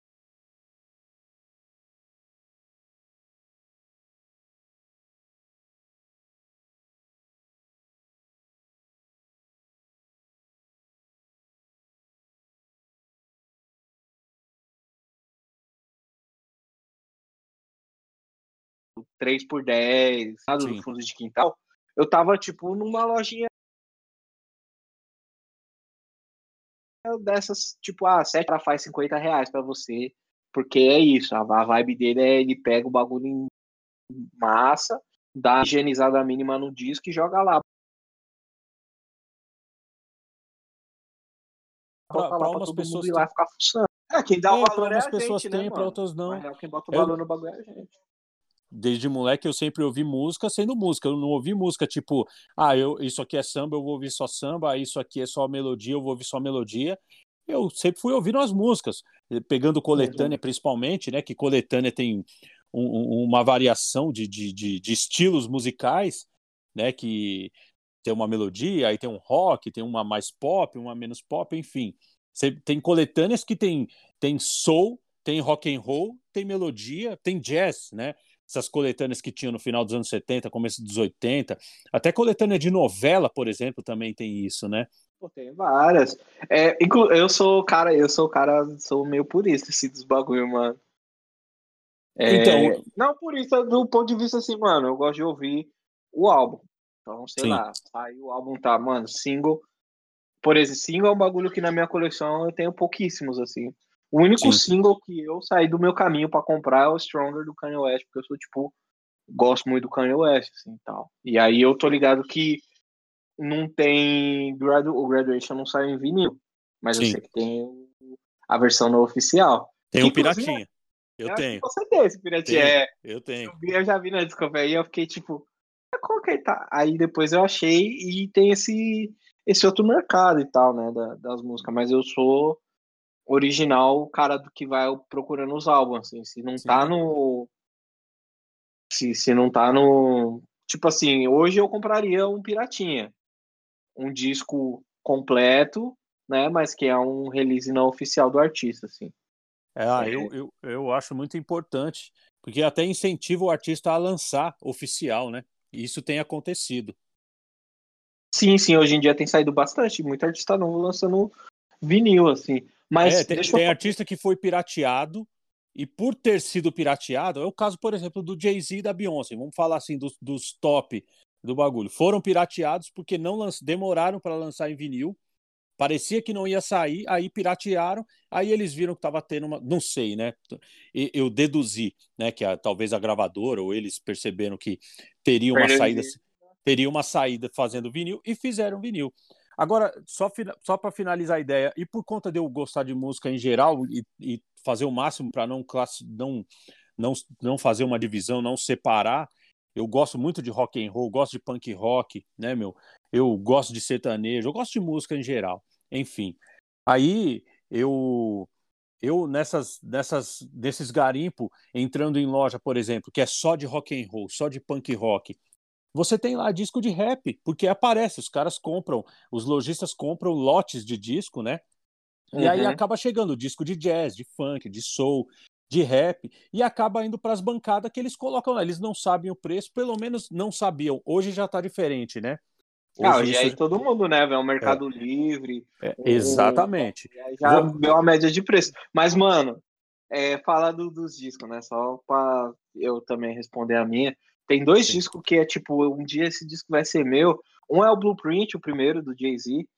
3 por 10 sabe, do fundo de quintal. Eu tava, tipo, numa lojinha dessas, tipo, ah, 7 ela faz 50 reais pra você, porque é isso, a vibe dele é ele pega o bagulho em massa, dá a higienizada mínima no disco e joga lá. Pra, pra, pra umas pessoas ir lá ficar funcionando. É, quem dá é, o valor é a pessoas gente, têm, né, para outras não. Mas, quem bota o valor eu... no bagulho é a gente desde moleque eu sempre ouvi música sendo música. Eu não ouvi música tipo, ah, eu, isso aqui é samba, eu vou ouvir só samba, isso aqui é só melodia, eu vou ouvir só melodia. Eu sempre fui ouvindo as músicas, pegando coletânea uhum. principalmente, né? Que coletânea tem um, uma variação de, de, de, de, estilos musicais, né? Que tem uma melodia, aí tem um rock, tem uma mais pop, uma menos pop, enfim. Você tem coletâneas que tem, tem soul, tem rock and roll, tem melodia, tem jazz, né? Essas coletâneas que tinham no final dos anos 70, começo dos 80. Até coletânea de novela, por exemplo, também tem isso, né? Pô, tem várias. É, eu sou cara, eu sou cara, sou meio purista assim, dos bagulho, mano. É, então, não por isso, do ponto de vista assim, mano, eu gosto de ouvir o álbum. Então, sei sim. lá, aí o álbum tá, mano, single. Por exemplo, single é um bagulho que na minha coleção eu tenho pouquíssimos, assim. O único Sim. single que eu saí do meu caminho para comprar é o Stronger do Kanye West, porque eu sou, tipo, gosto muito do Kanye West, assim, tal. E aí eu tô ligado que não tem... O Graduation não sai em vinil, mas Sim. eu sei que tem a versão não oficial. Tem um piratinha. Eu, tenho. Você tem esse piratinha. É, eu tenho. Eu, eu, já vi na Discovery e eu fiquei, tipo, ah, qual que tá? Aí depois eu achei e tem esse, esse outro mercado e tal, né, da, das músicas, mas eu sou original o cara do que vai procurando os álbuns, assim, se não Sim. tá no se, se não tá no tipo assim, hoje eu compraria um piratinha, um disco completo, né, mas que é um release não oficial do artista, assim. É, ah, eu, eu, eu acho muito importante, porque até incentiva o artista a lançar oficial, né? E isso tem acontecido. Sim, sim, hoje em dia tem saído bastante, muito artista novo lançando vinil, assim. Mas é, tem, tem artista que foi pirateado e por ter sido pirateado, é o caso, por exemplo, do Jay-Z e da Beyoncé. Vamos falar assim dos, dos top do bagulho. Foram pirateados porque não lanç... demoraram para lançar em vinil. Parecia que não ia sair, aí piratearam, aí eles viram que estava tendo uma. Não sei, né? Eu deduzi, né? Que a, talvez a gravadora ou eles perceberam que teria uma saída, teria uma saída fazendo vinil e fizeram vinil. Agora, só, só para finalizar a ideia, e por conta de eu gostar de música em geral e, e fazer o máximo para não, não, não, não fazer uma divisão, não separar. Eu gosto muito de rock and roll, gosto de punk rock, né, meu? Eu gosto de sertanejo, eu gosto de música em geral. Enfim, aí eu eu nessas nessas desses garimpo entrando em loja, por exemplo, que é só de rock and roll, só de punk rock, você tem lá disco de rap, porque aparece, os caras compram, os lojistas compram lotes de disco, né? E uhum. aí acaba chegando disco de jazz, de funk, de soul, de rap, e acaba indo para as bancadas que eles colocam lá. Eles não sabem o preço, pelo menos não sabiam. Hoje já está diferente, né? Hoje ah, hoje isso... aí todo mundo, né? É um mercado é. livre. É, exatamente. Um... Já Vou... deu uma média de preço. Mas, mano, é, falar do, dos discos, né? Só para eu também responder a minha. Tem dois Sim. discos que é tipo, um dia esse disco vai ser meu. Um é o Blueprint, o primeiro, do Jay-Z.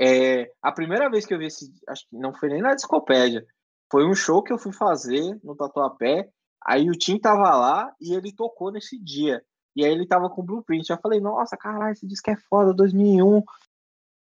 É, a primeira vez que eu vi esse, acho que não foi nem na discopédia, foi um show que eu fui fazer no Tatuapé. Aí o Tim tava lá e ele tocou nesse dia. E aí ele tava com o Blueprint. Eu falei, nossa, caralho, esse disco é foda, 2001.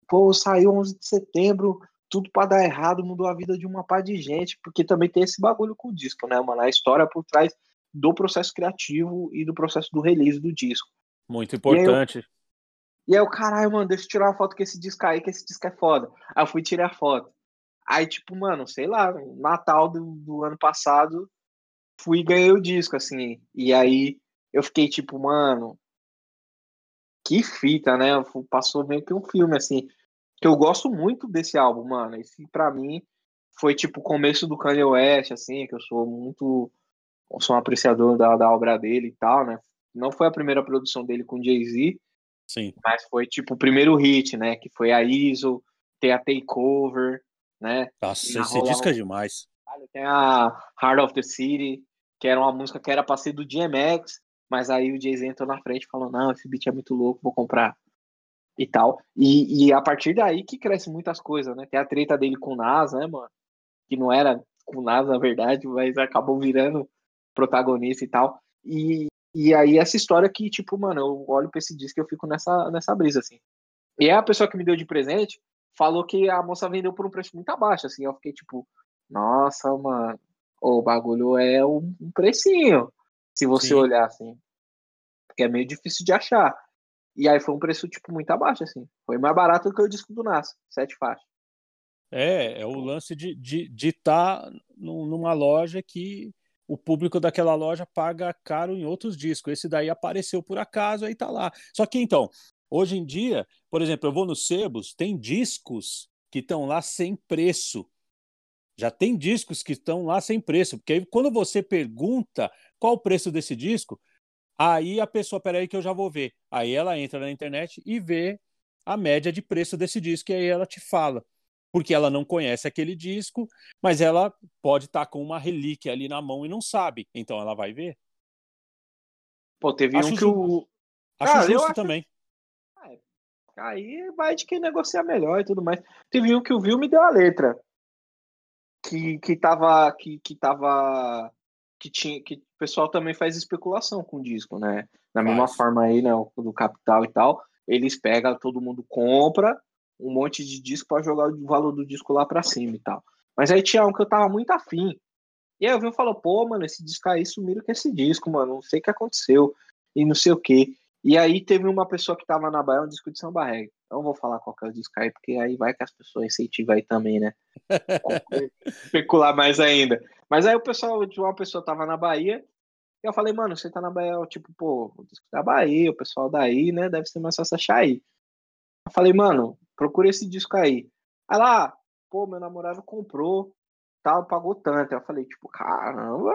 Pô, saiu 11 de setembro, tudo para dar errado, mudou a vida de uma par de gente. Porque também tem esse bagulho com o disco, né, mano? A história por trás do processo criativo e do processo do release do disco. Muito importante. E aí, eu, e aí eu, caralho, mano, deixa eu tirar uma foto com esse disco aí, que esse disco é foda. Aí eu fui tirar a foto. Aí, tipo, mano, sei lá, Natal do, do ano passado, fui e ganhei o disco, assim. E aí eu fiquei tipo, mano, que fita, né? Passou meio que um filme, assim. Que eu gosto muito desse álbum, mano. Esse, pra mim, foi tipo o começo do Kanye West, assim, que eu sou muito. Sou um apreciador da, da obra dele e tal, né? Não foi a primeira produção dele com Jay-Z. Sim. Mas foi tipo o primeiro hit, né? Que foi a ISO, tem a Takeover, né? Nossa, esse disco é demais. Tem a Heart of the City, que era uma música que era pra ser do DMX, mas aí o Jay-Z entrou na frente e falou: não, esse beat é muito louco, vou comprar. E tal. E, e a partir daí que cresce muitas coisas, né? Tem a treta dele com o Nas, né, mano? Que não era com o Nas, na verdade, mas acabou virando protagonista e tal. E, e aí essa história que, tipo, mano, eu olho pra esse disco e eu fico nessa, nessa brisa, assim. E aí a pessoa que me deu de presente falou que a moça vendeu por um preço muito abaixo, assim. Eu fiquei tipo, nossa, mano, o bagulho é um, precinho, se você Sim. olhar assim. Porque é meio difícil de achar. E aí foi um preço, tipo, muito abaixo, assim. Foi mais barato do que o disco do Nas, sete faixas. É, é o lance de estar de, de tá numa loja que o público daquela loja paga caro em outros discos. Esse daí apareceu por acaso, aí tá lá. Só que então, hoje em dia, por exemplo, eu vou no Sebos, tem discos que estão lá sem preço. Já tem discos que estão lá sem preço, porque aí quando você pergunta qual o preço desse disco, aí a pessoa, peraí que eu já vou ver. Aí ela entra na internet e vê a média de preço desse disco, e aí ela te fala. Porque ela não conhece aquele disco, mas ela pode estar tá com uma relíquia ali na mão e não sabe. Então ela vai ver. Pô, teve acho um que o. Acho ah, justo acho... também. Aí vai de quem negocia melhor e tudo mais. Teve um que o Viu me deu a letra que, que tava. Que, que tava. Que tinha. Que o pessoal também faz especulação com o disco, né? Da mesma forma aí, né? Do capital e tal. Eles pegam, todo mundo compra um monte de disco para jogar o valor do disco lá pra cima e tal. Mas aí tinha um que eu tava muito afim. E aí eu vi e falou, pô, mano, esse disco aí sumiram com esse disco, mano. Não sei o que aconteceu. E não sei o que. E aí teve uma pessoa que tava na Bahia, um disco de samba reggae. Não vou falar qual que é o disco aí, porque aí vai que as pessoas incentivam aí também, né? <laughs> Especular mais ainda. Mas aí o pessoal, de uma pessoa tava na Bahia, e eu falei, mano, você tá na Bahia, tipo, pô, o disco da Bahia, o pessoal daí, né? Deve ser mais fácil achar aí. Eu falei, mano, procura esse disco aí. Aí lá, pô, meu namorado comprou, tal, pagou tanto. Eu falei, tipo, caramba,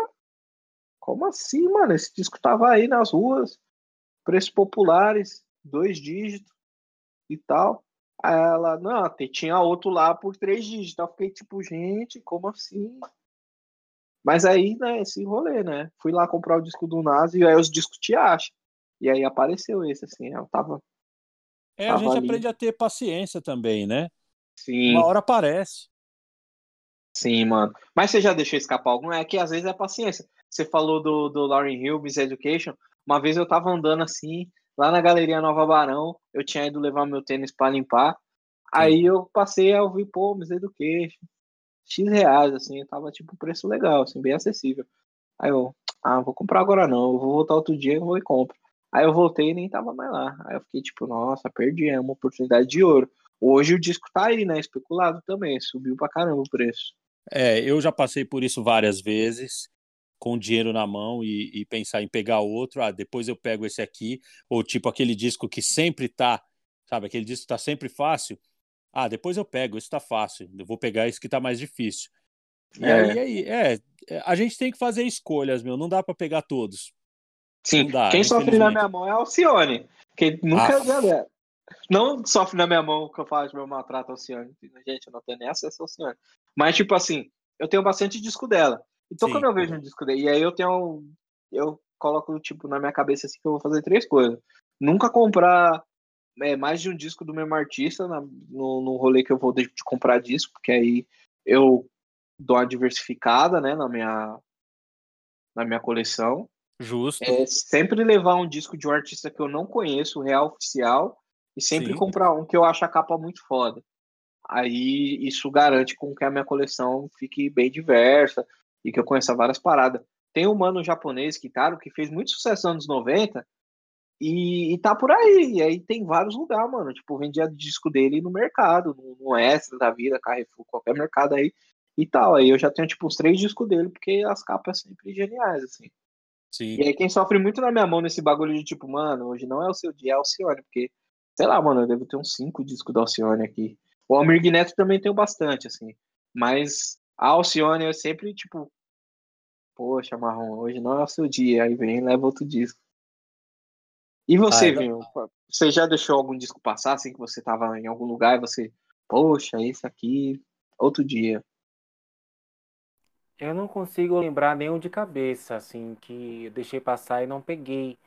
como assim, mano? Esse disco tava aí nas ruas preços populares, dois dígitos e tal. Aí ela, não, tinha outro lá por três dígitos. Eu fiquei tipo, gente, como assim? Mas aí, né, esse rolê, né? Fui lá comprar o disco do Nas e aí os discos te acham. E aí apareceu esse, assim, eu tava. É, a gente aprende a ter paciência também, né? Sim. Uma hora aparece. Sim, mano. Mas você já deixou escapar algum? É que às vezes é paciência. Você falou do, do Lauren Hill, Miss Education. Uma vez eu tava andando assim, lá na Galeria Nova Barão, eu tinha ido levar meu tênis para limpar. Sim. Aí eu passei a ouvir, pô, Miss Education. X reais, assim, tava tipo um preço legal, assim, bem acessível. Aí eu, Ah, vou comprar agora não, eu vou voltar outro dia, eu vou e compro. Aí eu voltei e nem tava mais lá. Aí eu fiquei tipo, nossa, perdi, é uma oportunidade de ouro. Hoje o disco tá aí, né? Especulado também, subiu pra caramba o preço. É, eu já passei por isso várias vezes, com dinheiro na mão e, e, pensar em pegar outro, ah, depois eu pego esse aqui, ou tipo aquele disco que sempre tá, sabe, aquele disco que tá sempre fácil, ah, depois eu pego, esse tá fácil, eu vou pegar esse que tá mais difícil. E é. aí, aí, é, a gente tem que fazer escolhas, meu, não dá para pegar todos. Sim, dá, quem sofre na minha mão é o Alcione, que nunca, ah. não sofre na minha mão que eu falo de meu maltrato Alcione, gente, eu não tenho nem acesso ao Alcione. Mas, tipo assim, eu tenho bastante disco dela. Então, Sim. quando eu vejo um disco dele, e aí eu tenho. Eu coloco, tipo, na minha cabeça assim que eu vou fazer três coisas. Nunca comprar é, mais de um disco do mesmo artista na, no, no rolê que eu vou de, de comprar disco, porque aí eu dou uma diversificada, né, na minha, na minha coleção. Justo. É sempre levar um disco de um artista que eu não conheço, real oficial, e sempre Sim. comprar um que eu acho a capa muito foda. Aí isso garante com que a minha coleção fique bem diversa, e que eu conheça várias paradas. Tem um mano japonês, Kitaro, que fez muito sucesso nos anos 90 e, e tá por aí. E aí tem vários lugares, mano. Tipo, vendia disco dele no mercado, no, no Extra da vida, Carrefour, qualquer mercado aí e tal. Aí eu já tenho, tipo, os três discos dele, porque as capas são sempre geniais, assim. Sim. E aí quem sofre muito na minha mão nesse bagulho de tipo, mano, hoje não é o seu dia, é o Alcione, porque, sei lá, mano, eu devo ter uns cinco discos da Alcione aqui. O Almir Neto também tenho bastante, assim. Mas a Alcione eu sempre, tipo, Poxa, Marrom, hoje não é o seu dia. Aí vem e leva outro disco. E você, ah, Vinho? Você já deixou algum disco passar, assim, que você tava em algum lugar e você, poxa, esse aqui, outro dia. Eu não consigo lembrar nenhum de cabeça, assim, que eu deixei passar e não peguei.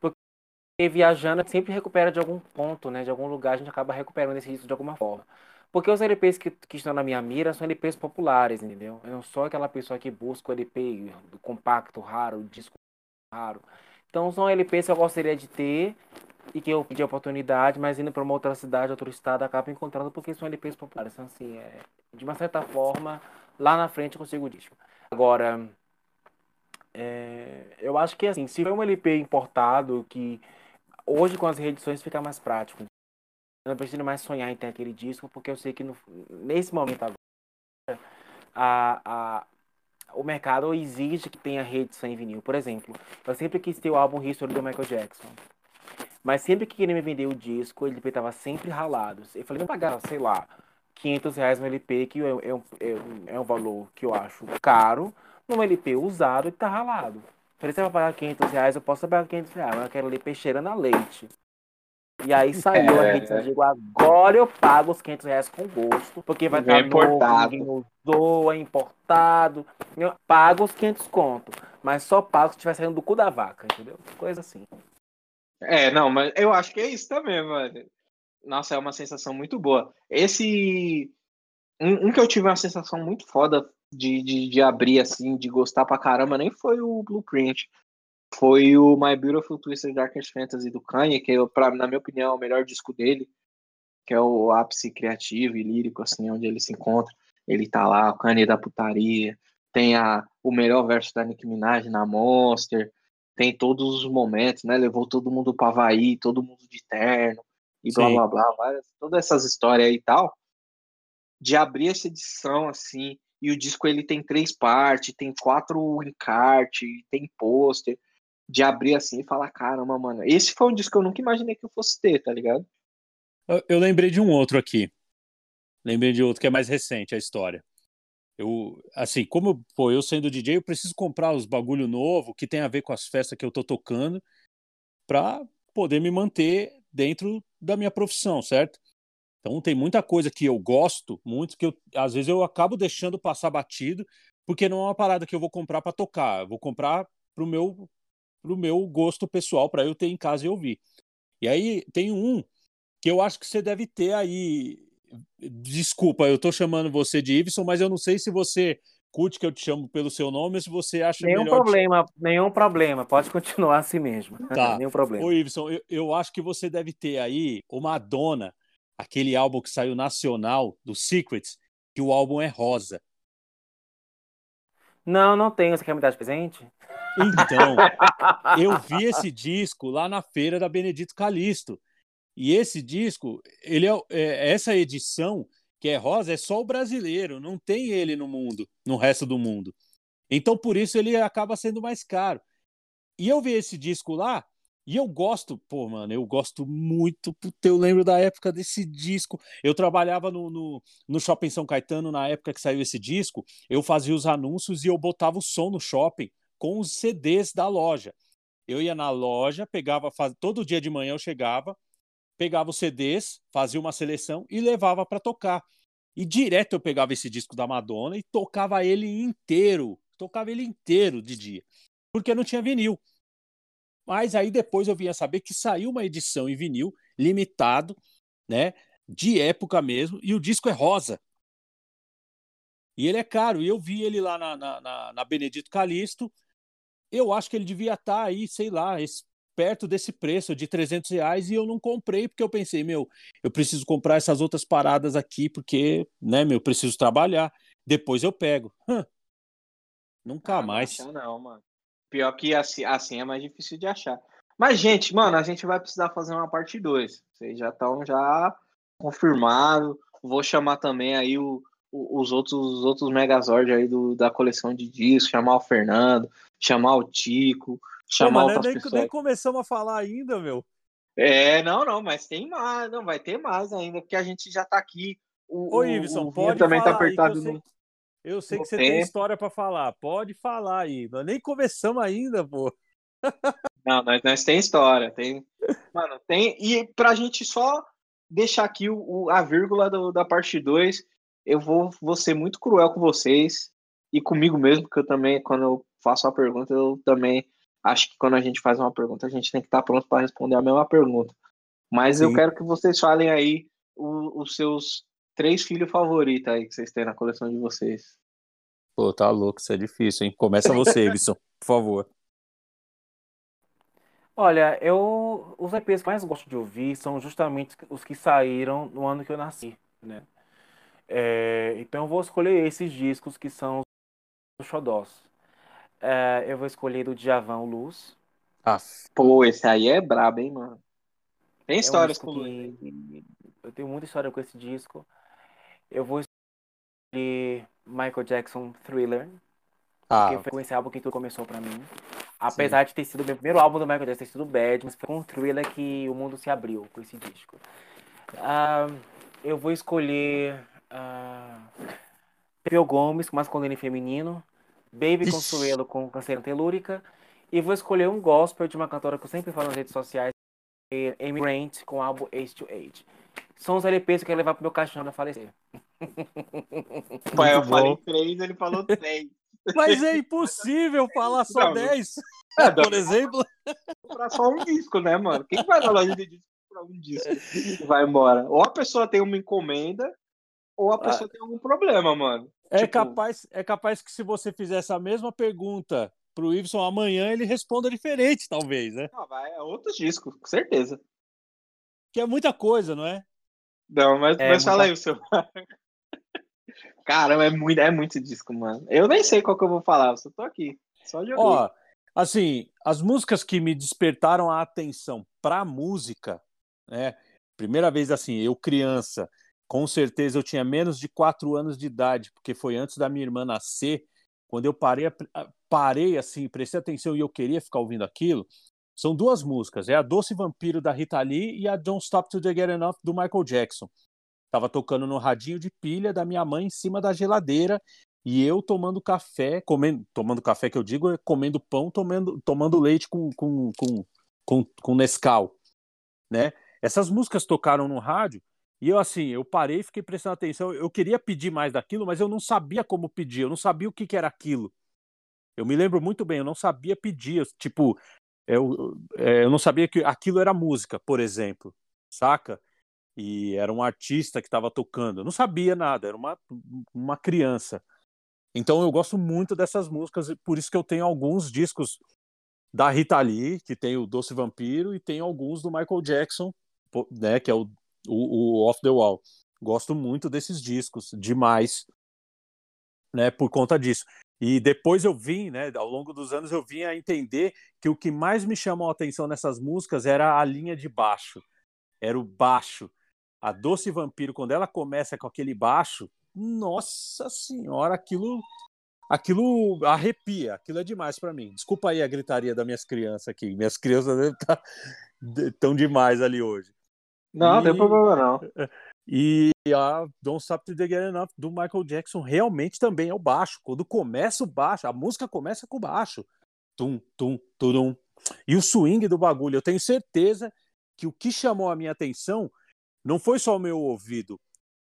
Porque viajando sempre recupera de algum ponto, né? De algum lugar a gente acaba recuperando esse disco de alguma forma. Porque os LPs que, que estão na minha mira são LPs populares, entendeu? Eu não sou aquela pessoa que busca o LP do compacto raro, disco raro. Então são LPs que eu gostaria de ter e que eu pedi a oportunidade, mas indo para uma outra cidade, outro estado, acabo encontrando porque são LPs populares. Então, assim, é, de uma certa forma, lá na frente eu consigo o disco. Agora, é, eu acho que, assim, se for um LP importado, que hoje com as reedições fica mais prático, eu não preciso mais sonhar em ter aquele disco, porque eu sei que no, nesse momento agora, a, a, o mercado exige que tenha rede sem vinil. Por exemplo, eu sempre quis ter o álbum History do Michael Jackson. Mas sempre que ele me vendeu o disco, ele estava sempre ralado. Eu falei, não pagar, sei lá, 500 reais no LP, que é, é, é, é um valor que eu acho caro, num LP usado e tá ralado. Falei, você vai pagar 500 reais, eu posso pagar 500 reais, mas eu quero LP cheirando a leite. E aí <laughs> saiu é. a gente digo, agora eu pago os 500 reais com gosto, porque vai estar é importado. novo, usou, é importado. Eu pago os 500 conto, mas só pago se estiver saindo do cu da vaca, entendeu? Coisa assim. É, não, mas eu acho que é isso também, mano. Nossa, é uma sensação muito boa. Esse. Um, um que eu tive uma sensação muito foda de, de, de abrir, assim, de gostar pra caramba, nem foi o Blueprint foi o My Beautiful Twisted Darkest Fantasy do Kanye, que é, pra, na minha opinião, é o melhor disco dele, que é o ápice criativo e lírico, assim, onde ele se encontra. Ele tá lá, o Kanye da putaria, tem a, o melhor verso da Nicki Minaj na Monster, tem todos os momentos, né? Levou todo mundo pra Havaí, todo mundo de terno, e blá blá blá, várias, todas essas histórias aí e tal. De abrir essa edição, assim, e o disco ele tem três partes, tem quatro encarte, tem pôster de abrir assim e falar, caramba, mano, esse foi um disco que eu nunca imaginei que eu fosse ter, tá ligado? Eu, eu lembrei de um outro aqui. Lembrei de outro que é mais recente a história. Eu, assim, como pô, eu sendo DJ, eu preciso comprar os bagulho novo que tem a ver com as festas que eu tô tocando para poder me manter dentro da minha profissão, certo? Então tem muita coisa que eu gosto muito que eu, às vezes eu acabo deixando passar batido porque não é uma parada que eu vou comprar para tocar, eu vou comprar pro meu pro meu gosto pessoal, para eu ter em casa e ouvir. E aí tem um que eu acho que você deve ter aí. Desculpa, eu tô chamando você de Iveson, mas eu não sei se você curte que eu te chamo pelo seu nome se você acha nenhum melhor. Problema, te... Nenhum problema, pode continuar assim mesmo. <laughs> Tá. nenhum problema. Ô, Iveson, eu, eu acho que você deve ter aí o Madonna, aquele álbum que saiu nacional do Secrets, que o álbum é rosa. Não, não tenho. Você quer me dar de presente? Então, <laughs> eu vi esse disco lá na feira da Benedito Calixto. E esse disco, ele é, é, essa edição que é rosa é só o brasileiro, não tem ele no mundo, no resto do mundo. Então por isso ele acaba sendo mais caro. E eu vi esse disco lá e eu gosto, pô, mano, eu gosto muito, puta, eu lembro da época desse disco. Eu trabalhava no, no, no Shopping São Caetano na época que saiu esse disco, eu fazia os anúncios e eu botava o som no shopping com os CDs da loja. Eu ia na loja, pegava, faz... todo dia de manhã eu chegava, pegava os CDs, fazia uma seleção e levava para tocar. E direto eu pegava esse disco da Madonna e tocava ele inteiro, tocava ele inteiro de dia, porque não tinha vinil. Mas aí depois eu vinha saber que saiu uma edição em vinil, limitado, né, de época mesmo, e o disco é rosa. E ele é caro, e eu vi ele lá na, na, na Benedito Calixto, eu acho que ele devia estar tá aí, sei lá, perto desse preço de 300 reais e eu não comprei porque eu pensei, meu, eu preciso comprar essas outras paradas aqui porque, né, meu, preciso trabalhar. Depois eu pego. Hum, nunca ah, mais. Não, não, mano. Pior que assim, assim é mais difícil de achar. Mas, gente, mano, a gente vai precisar fazer uma parte 2. Vocês já estão já confirmado. Vou chamar também aí o, o, os outros os outros Megazord aí do, da coleção de discos, chamar o Fernando, chamar o Tico, chamar Pô, outras nem, pessoas. Nem começamos a falar ainda, meu. É, não, não, mas tem mais, não, vai ter mais ainda, porque a gente já tá aqui. O, Ô, Iveson, o pode também tá apertado eu sei, no, eu sei que você tempo. tem história para falar, pode falar aí. Nós nem começamos ainda, pô. Não, nós, nós tem história, tem. Mano, tem. E pra gente só deixar aqui o, o a vírgula do, da parte 2, eu vou, vou ser muito cruel com vocês e comigo mesmo, porque eu também, quando eu faço a pergunta, eu também acho que quando a gente faz uma pergunta, a gente tem que estar pronto para responder a mesma pergunta. Mas Sim. eu quero que vocês falem aí o, os seus três filhos favoritos aí que vocês têm na coleção de vocês. Pô, tá louco, isso é difícil, hein? Começa você, <laughs> Edson, por favor. Olha, eu os EPs que mais gosto de ouvir são justamente os que saíram no ano que eu nasci, né? É, então eu vou escolher esses discos que são os xodós. É, eu vou escolher do Djavan Luz. Ah, pô, esse aí é brabo, hein, mano. Tem é histórias um com que... Eu tenho muita história com esse disco. Eu vou escolher Michael Jackson Thriller. Ah. Porque foi com esse álbum que tudo começou pra mim. Apesar Sim. de ter sido o meu primeiro álbum do Michael Jackson, ter sido Bad, mas foi com Thriller que o mundo se abriu com esse disco. Uh, eu vou escolher uh, Pepeu Gomes, masculino e feminino. Baby Consuelo com Canseira Telúrica. E vou escolher um gospel de uma cantora que eu sempre falo nas redes sociais, Amy Grant, com o álbum Age to Age. São os LPs que eu quero levar pro meu caixão pra falecer. <laughs> Pai, eu bom. falei três, ele falou três. <laughs> Mas é impossível falar só não, dez, é, por exemplo. Comprar só um disco, né, mano? Quem vai na loja de disco comprar um disco e vai embora? Ou a pessoa tem uma encomenda, ou a ah. pessoa ah. tem algum problema, mano. É, tipo... capaz, é capaz que se você fizesse a mesma pergunta pro Iveson amanhã, ele responda diferente, talvez, né? Não, vai, é outro disco, com certeza. Que é muita coisa, não é? Não, mas, é, mas fala aí o seu. <laughs> Caramba, é muito, é muito disco, mano. Eu nem sei qual que eu vou falar, eu só tô aqui. Só de Ó, assim, as músicas que me despertaram a atenção pra música, né? Primeira vez assim, eu criança, com certeza eu tinha menos de quatro anos de idade, porque foi antes da minha irmã nascer. Quando eu parei, parei assim, prestei atenção e eu queria ficar ouvindo aquilo. São duas músicas, é a Doce Vampiro da Rita Lee e a Don't Stop to Get Enough do Michael Jackson. Tava tocando no radinho de pilha da minha mãe em cima da geladeira e eu tomando café, comendo, tomando café que eu digo é comendo pão, tomando, tomando leite com, com, com, com, com Nescau, né? Essas músicas tocaram no rádio e eu, assim, eu parei, fiquei prestando atenção. Eu queria pedir mais daquilo, mas eu não sabia como pedir, eu não sabia o que, que era aquilo. Eu me lembro muito bem, eu não sabia pedir. Tipo, eu, é, eu não sabia que aquilo era música, por exemplo, saca? E era um artista que estava tocando. Eu não sabia nada, era uma, uma criança. Então eu gosto muito dessas músicas, por isso que eu tenho alguns discos da Rita Lee, que tem o Doce Vampiro, e tem alguns do Michael Jackson, né, que é o o, o Off the Wall. Gosto muito desses discos, demais, né, por conta disso. E depois eu vim, né, ao longo dos anos eu vim a entender que o que mais me chamou a atenção nessas músicas era a linha de baixo. Era o baixo. A Doce Vampiro, quando ela começa com aquele baixo, nossa senhora, aquilo aquilo arrepia, aquilo é demais para mim. Desculpa aí a gritaria das minhas crianças aqui. Minhas crianças <laughs> devem estar tá, tão demais ali hoje. Não, não tem problema não. E a Don't Stop to the Get Enough do Michael Jackson realmente também é o baixo. Quando começa o baixo, a música começa com o baixo. Tum, tum, turum. E o swing do bagulho, eu tenho certeza que o que chamou a minha atenção não foi só o meu ouvido,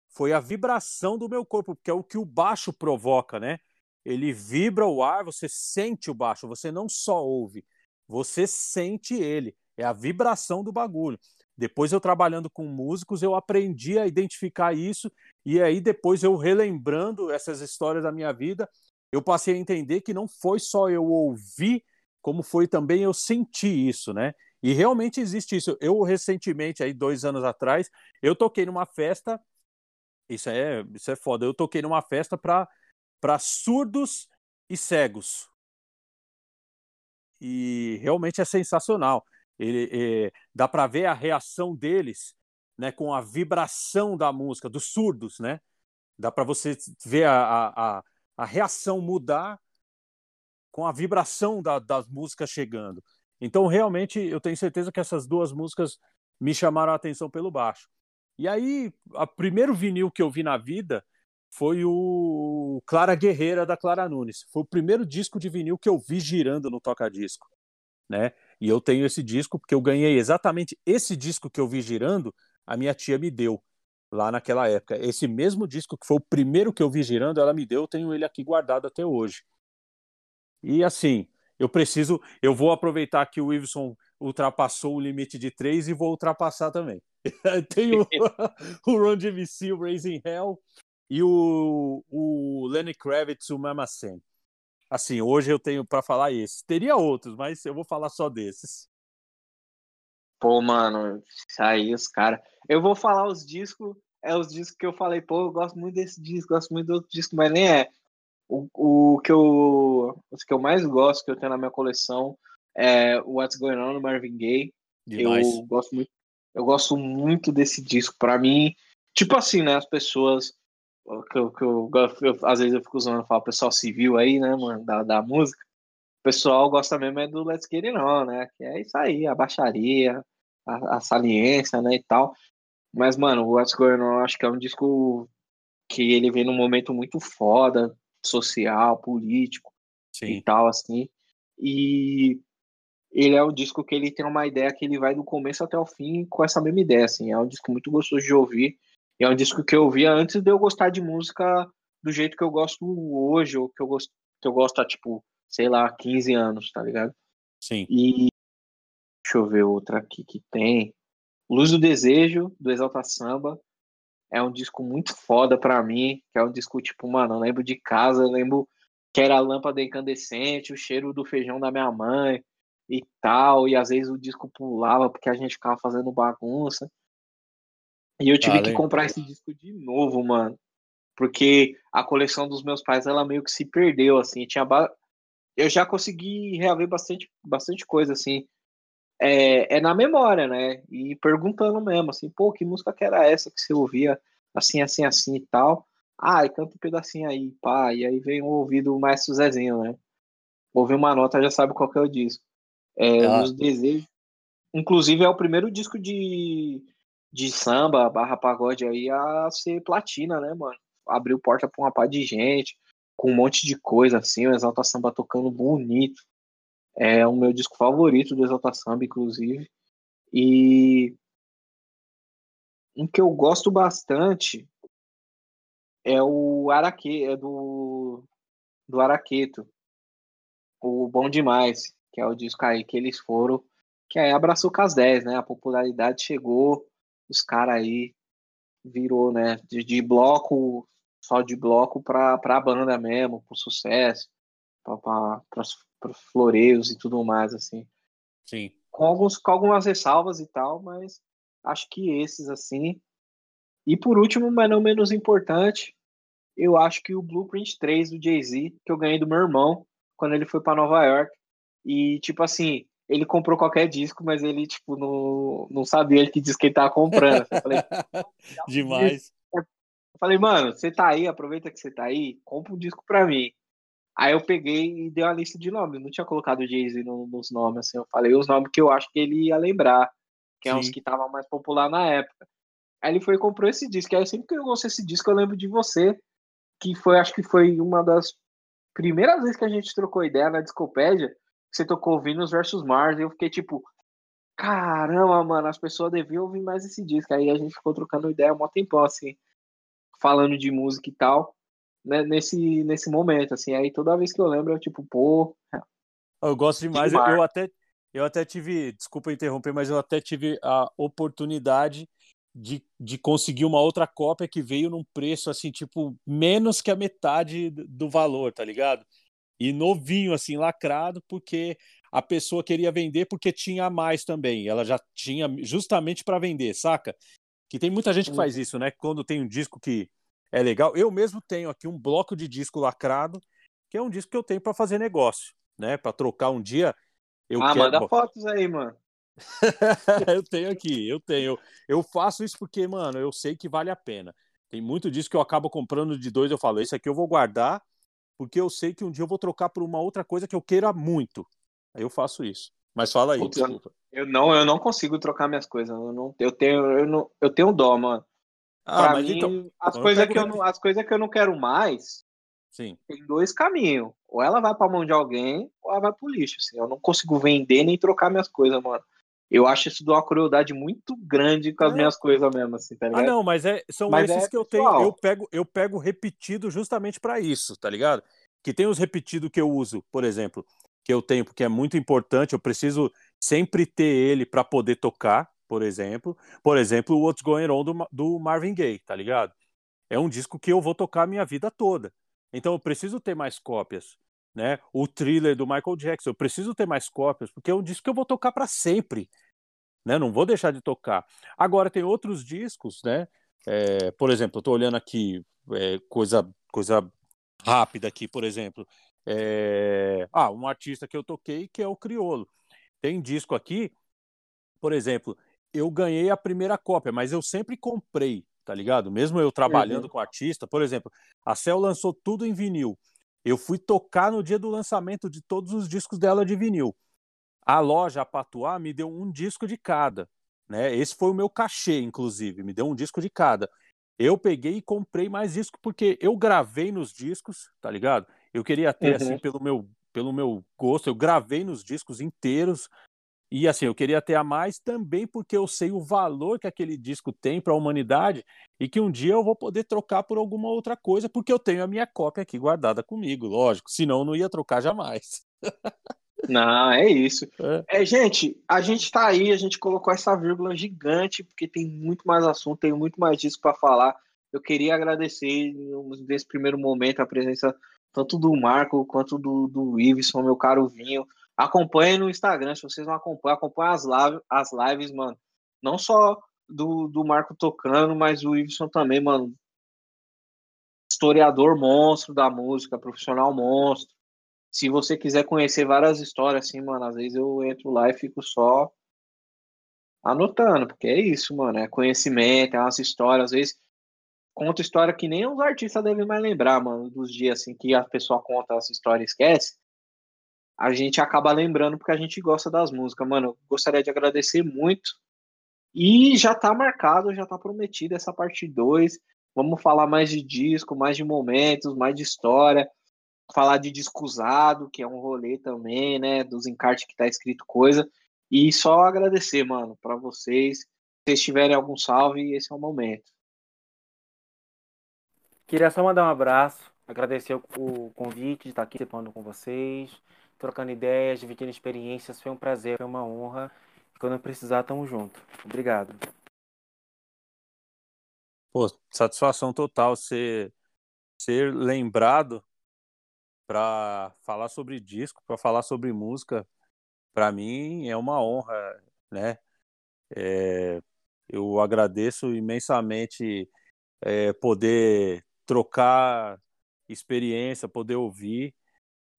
foi a vibração do meu corpo, porque é o que o baixo provoca, né? Ele vibra o ar, você sente o baixo, você não só ouve, você sente ele. É a vibração do bagulho. Depois eu trabalhando com músicos, eu aprendi a identificar isso e aí depois eu relembrando essas histórias da minha vida, eu passei a entender que não foi só eu ouvir, como foi também eu sentir isso, né? E realmente existe isso. Eu recentemente, aí dois anos atrás, eu toquei numa festa, isso é, isso é foda, eu toquei numa festa para para surdos e cegos. E realmente é sensacional. Ele, é, dá para ver a reação deles, né, com a vibração da música, dos surdos, né? Dá para você ver a, a, a, reação mudar com a vibração da, das músicas chegando. Então, realmente, eu tenho certeza que essas duas músicas me chamaram a atenção pelo baixo. E aí, o primeiro vinil que eu vi na vida foi o Clara Guerreira da Clara Nunes. Foi o primeiro disco de vinil que eu vi girando no toca-disco, né? E eu tenho esse disco porque eu ganhei exatamente esse disco que eu vi girando, a minha tia me deu lá naquela época. Esse mesmo disco que foi o primeiro que eu vi girando, ela me deu, eu tenho ele aqui guardado até hoje. E assim, eu preciso, eu vou aproveitar que o Iveson ultrapassou o limite de três e vou ultrapassar também. <laughs> Tenho o <laughs> Ron DMC, o Raising Hell e o, o Lenny Kravitz, o Mama Sen. Assim, hoje eu tenho para falar esses. Teria outros, mas eu vou falar só desses. Pô, mano, aí os caras. Eu vou falar os discos, é os discos que eu falei, pô, eu gosto muito desse disco, gosto muito do outro disco, mas nem é. O, o que eu os que eu mais gosto, que eu tenho na minha coleção, é o What's Going On do Marvin Gaye. Demais. Eu gosto muito, eu gosto muito desse disco. Para mim, tipo assim, né, as pessoas que eu, que eu, eu, às vezes eu fico usando falar pessoal civil aí, né, mano, da, da música. O pessoal gosta mesmo é do Let's Get It On, né? Que é isso aí, a baixaria, a, a saliência, né, e tal. Mas, mano, o What's Going On acho que é um disco que ele vem num momento muito foda, social, político Sim. e tal, assim. E ele é um disco que ele tem uma ideia que ele vai do começo até o fim com essa mesma ideia, assim. É um disco muito gostoso de ouvir. E é um disco que eu ouvia antes de eu gostar de música do jeito que eu gosto hoje, ou que eu gosto, que eu gosto há, tipo, sei lá, 15 anos, tá ligado? Sim. E deixa eu ver outra aqui que tem. Luz do Desejo, do Exalta Samba. É um disco muito foda pra mim, que é um disco, tipo, mano, eu lembro de casa, eu lembro que era a lâmpada incandescente, o cheiro do feijão da minha mãe e tal, e às vezes o disco pulava porque a gente ficava fazendo bagunça. E eu tive ah, que comprar esse disco de novo, mano. Porque a coleção dos meus pais, ela meio que se perdeu, assim. Tinha ba... Eu já consegui reaver bastante, bastante coisa, assim. É, é na memória, né? E perguntando mesmo, assim, pô, que música que era essa que você ouvia assim, assim, assim e tal. Ah, e canta um pedacinho aí, pá. E aí vem o ouvido do Maestro Zezinho, né? Ouvir uma nota, já sabe qual que é o disco. É, ah. Os Desejos. Inclusive, é o primeiro disco de de samba barra pagode aí a ser platina, né, mano? Abriu porta pra uma par de gente, com um monte de coisa, assim, o Exalta Samba tocando bonito. É o meu disco favorito do Exalta Samba, inclusive. E um que eu gosto bastante é o Araque, é do, do Araqueto. O Bom Demais, que é o disco aí que eles foram, que aí abraçou com as 10, né? A popularidade chegou, os caras aí virou, né, de, de, bloco, só de bloco pra, pra banda mesmo, pro sucesso, pra, pra, pra, floreios e tudo mais, assim. Sim. Com, alguns, com algumas ressalvas e tal, mas acho que esses, assim. E por último, mas não menos importante, eu acho que o Blueprint 3 do Jay-Z, que eu ganhei do meu irmão quando ele foi para Nova York. E, tipo assim, ele comprou qualquer disco, mas ele, tipo, não, não sabia que disco que ele tava comprando. Eu falei, <laughs> Demais. Eu falei, mano, você tá aí, aproveita que você tá aí, compra um disco pra mim. Aí eu peguei e dei uma lista de nomes. Não tinha colocado o Jay-Z nos nomes, assim. Eu falei os nomes que eu acho que ele ia lembrar, que é uns que estavam mais popular na época. Aí ele foi e comprou esse disco. Aí sempre que eu ouço esse disco, eu lembro de você, que foi, acho que foi uma das primeiras vezes que a gente trocou ideia na Discopédia, você tocou Venus versus Mars, e eu fiquei tipo, caramba, mano, as pessoas deviam ouvir mais esse disco. Aí a gente ficou trocando ideia um tempão, assim, falando de música e tal, né, nesse, nesse momento, assim. Aí toda vez que eu lembro, eu tipo, pô. Eu gosto demais, eu, eu até. Eu até tive, desculpa interromper, mas eu até tive a oportunidade de, de conseguir uma outra cópia que veio num preço assim, tipo, menos que a metade do valor, tá ligado? E novinho, assim, lacrado, porque a pessoa queria vender porque tinha mais também. Ela já tinha justamente para vender, saca? Que tem muita gente que faz isso, né? Quando tem um disco que é legal. Eu mesmo tenho aqui um bloco de disco lacrado, que é um disco que eu tenho para fazer negócio, né? Para trocar um dia. Eu ah, quero... manda fotos aí, mano. <laughs> eu tenho aqui, eu tenho. Eu faço isso porque, mano, eu sei que vale a pena. Tem muito disso que eu acabo comprando de dois, eu falo, esse aqui eu vou guardar, porque eu sei que um dia eu vou trocar por uma outra coisa que eu queira muito. Aí eu faço isso. Mas fala aí, Putz, desculpa. Eu não, eu não consigo trocar minhas coisas. Eu, não, eu tenho, eu não, eu tenho dó, mano. Ah, pra mas mim, então, as então coisas que eu não, as coisas que eu não quero mais, Sim. tem dois caminhos. Ou ela vai para mão de alguém, ou ela vai pro lixo. Assim. Eu não consigo vender nem trocar minhas coisas, mano. Eu acho isso de uma crueldade muito grande com as é. minhas coisas mesmo, assim, tá ah, ligado? Ah, não, mas é, são mas esses é que eu tenho. Eu pego, eu pego repetido justamente para isso, tá ligado? Que tem os repetidos que eu uso, por exemplo, que eu tenho porque é muito importante, eu preciso sempre ter ele para poder tocar, por exemplo. Por exemplo, o What's Going On do, do Marvin Gaye, tá ligado? É um disco que eu vou tocar a minha vida toda. Então eu preciso ter mais cópias. Né? O thriller do Michael Jackson, eu preciso ter mais cópias, porque é um disco que eu vou tocar para sempre. Né? Não vou deixar de tocar. Agora, tem outros discos, né? É, por exemplo, eu estou olhando aqui, é, coisa, coisa rápida aqui, por exemplo. É... Ah, um artista que eu toquei que é o Criolo. Tem disco aqui, por exemplo, eu ganhei a primeira cópia, mas eu sempre comprei, tá ligado? Mesmo eu trabalhando uhum. com artista, por exemplo, a Cell lançou tudo em vinil. Eu fui tocar no dia do lançamento de todos os discos dela de vinil. A loja, a Patuá, me deu um disco de cada. Né? Esse foi o meu cachê, inclusive, me deu um disco de cada. Eu peguei e comprei mais disco porque eu gravei nos discos, tá ligado? Eu queria ter, assim, uhum. assim, pelo meu, pelo meu gosto, eu gravei nos discos inteiros. E assim, eu queria ter a mais também porque eu sei o valor que aquele disco tem para a humanidade e que um dia eu vou poder trocar por alguma outra coisa, porque eu tenho a minha cópia aqui guardada comigo, lógico. Senão eu não ia trocar jamais. <laughs> Não, é isso. É. é. gente, a gente tá aí, a gente colocou essa vírgula gigante, porque tem muito mais assunto, tem muito mais disco para falar. Eu queria agradecer nesse primeiro momento a presença tanto do Marco quanto do, do Iveson, meu caro Vinho. Acompanhe no Instagram, se vocês não acompanham, acompanhe as, live, as lives, mano. Não só do, do Marco tocando, mas o Iveson também, mano. Historiador monstro da música, profissional monstro. Se você quiser conhecer várias histórias, assim, mano, às vezes eu entro lá e fico só anotando, porque é isso, mano. É conhecimento, é umas histórias, às vezes conta história que nem os artistas devem mais lembrar, mano, dos dias assim que a pessoa conta essa história e esquece a gente acaba lembrando porque a gente gosta das músicas. Mano, gostaria de agradecer muito. E já tá marcado, já tá prometido essa parte 2. Vamos falar mais de disco, mais de momentos, mais de história. Falar de disco usado, que é um rolê também, né? Dos encartes que tá escrito coisa. E só agradecer, mano, para vocês. Se vocês tiverem algum salve, esse é o momento. Queria só mandar um abraço, agradecer o convite de estar aqui participando com vocês trocando ideias, dividindo experiências. Foi um prazer, foi uma honra. Quando precisar, tamo junto. Obrigado. Pô, satisfação total ser, ser lembrado para falar sobre disco, para falar sobre música. Para mim é uma honra, né? É, eu agradeço imensamente é, poder trocar experiência, poder ouvir,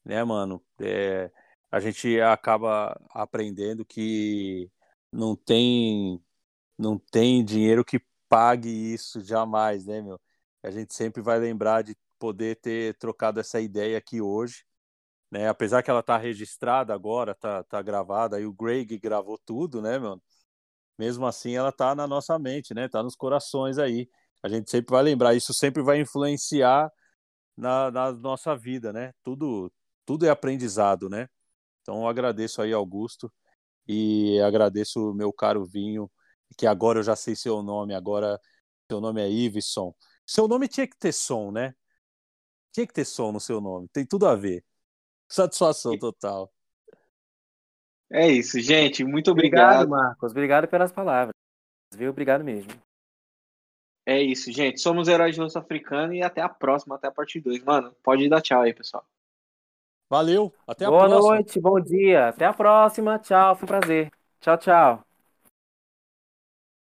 né, mano? É, a gente acaba aprendendo que não tem não tem dinheiro que pague isso jamais, né, meu? A gente sempre vai lembrar de poder ter trocado essa ideia aqui hoje, né? Apesar que ela tá registrada agora, tá, tá gravada, e o Greg gravou tudo, né, meu? Mesmo assim, ela tá na nossa mente, né? Tá nos corações aí. A gente sempre vai lembrar, isso sempre vai influenciar na, na nossa vida, né? Tudo, tudo é aprendizado, né? Então, eu agradeço aí, Augusto, e agradeço o meu caro Vinho, que agora eu já sei seu nome, agora seu nome é Iveson. Seu nome tinha que ter som, né? Tinha que ter som no seu nome, tem tudo a ver. Satisfação total. É isso, gente. Muito obrigado. Obrigado, Marcos. Obrigado pelas palavras. Viu? Obrigado mesmo. É isso, gente. Somos heróis de rosto africano e até a próxima, até a parte 2. Mano, pode dar tchau aí, pessoal. Valeu, até a Boa próxima. noite, bom dia. Até a próxima. Tchau, foi um prazer. Tchau, tchau.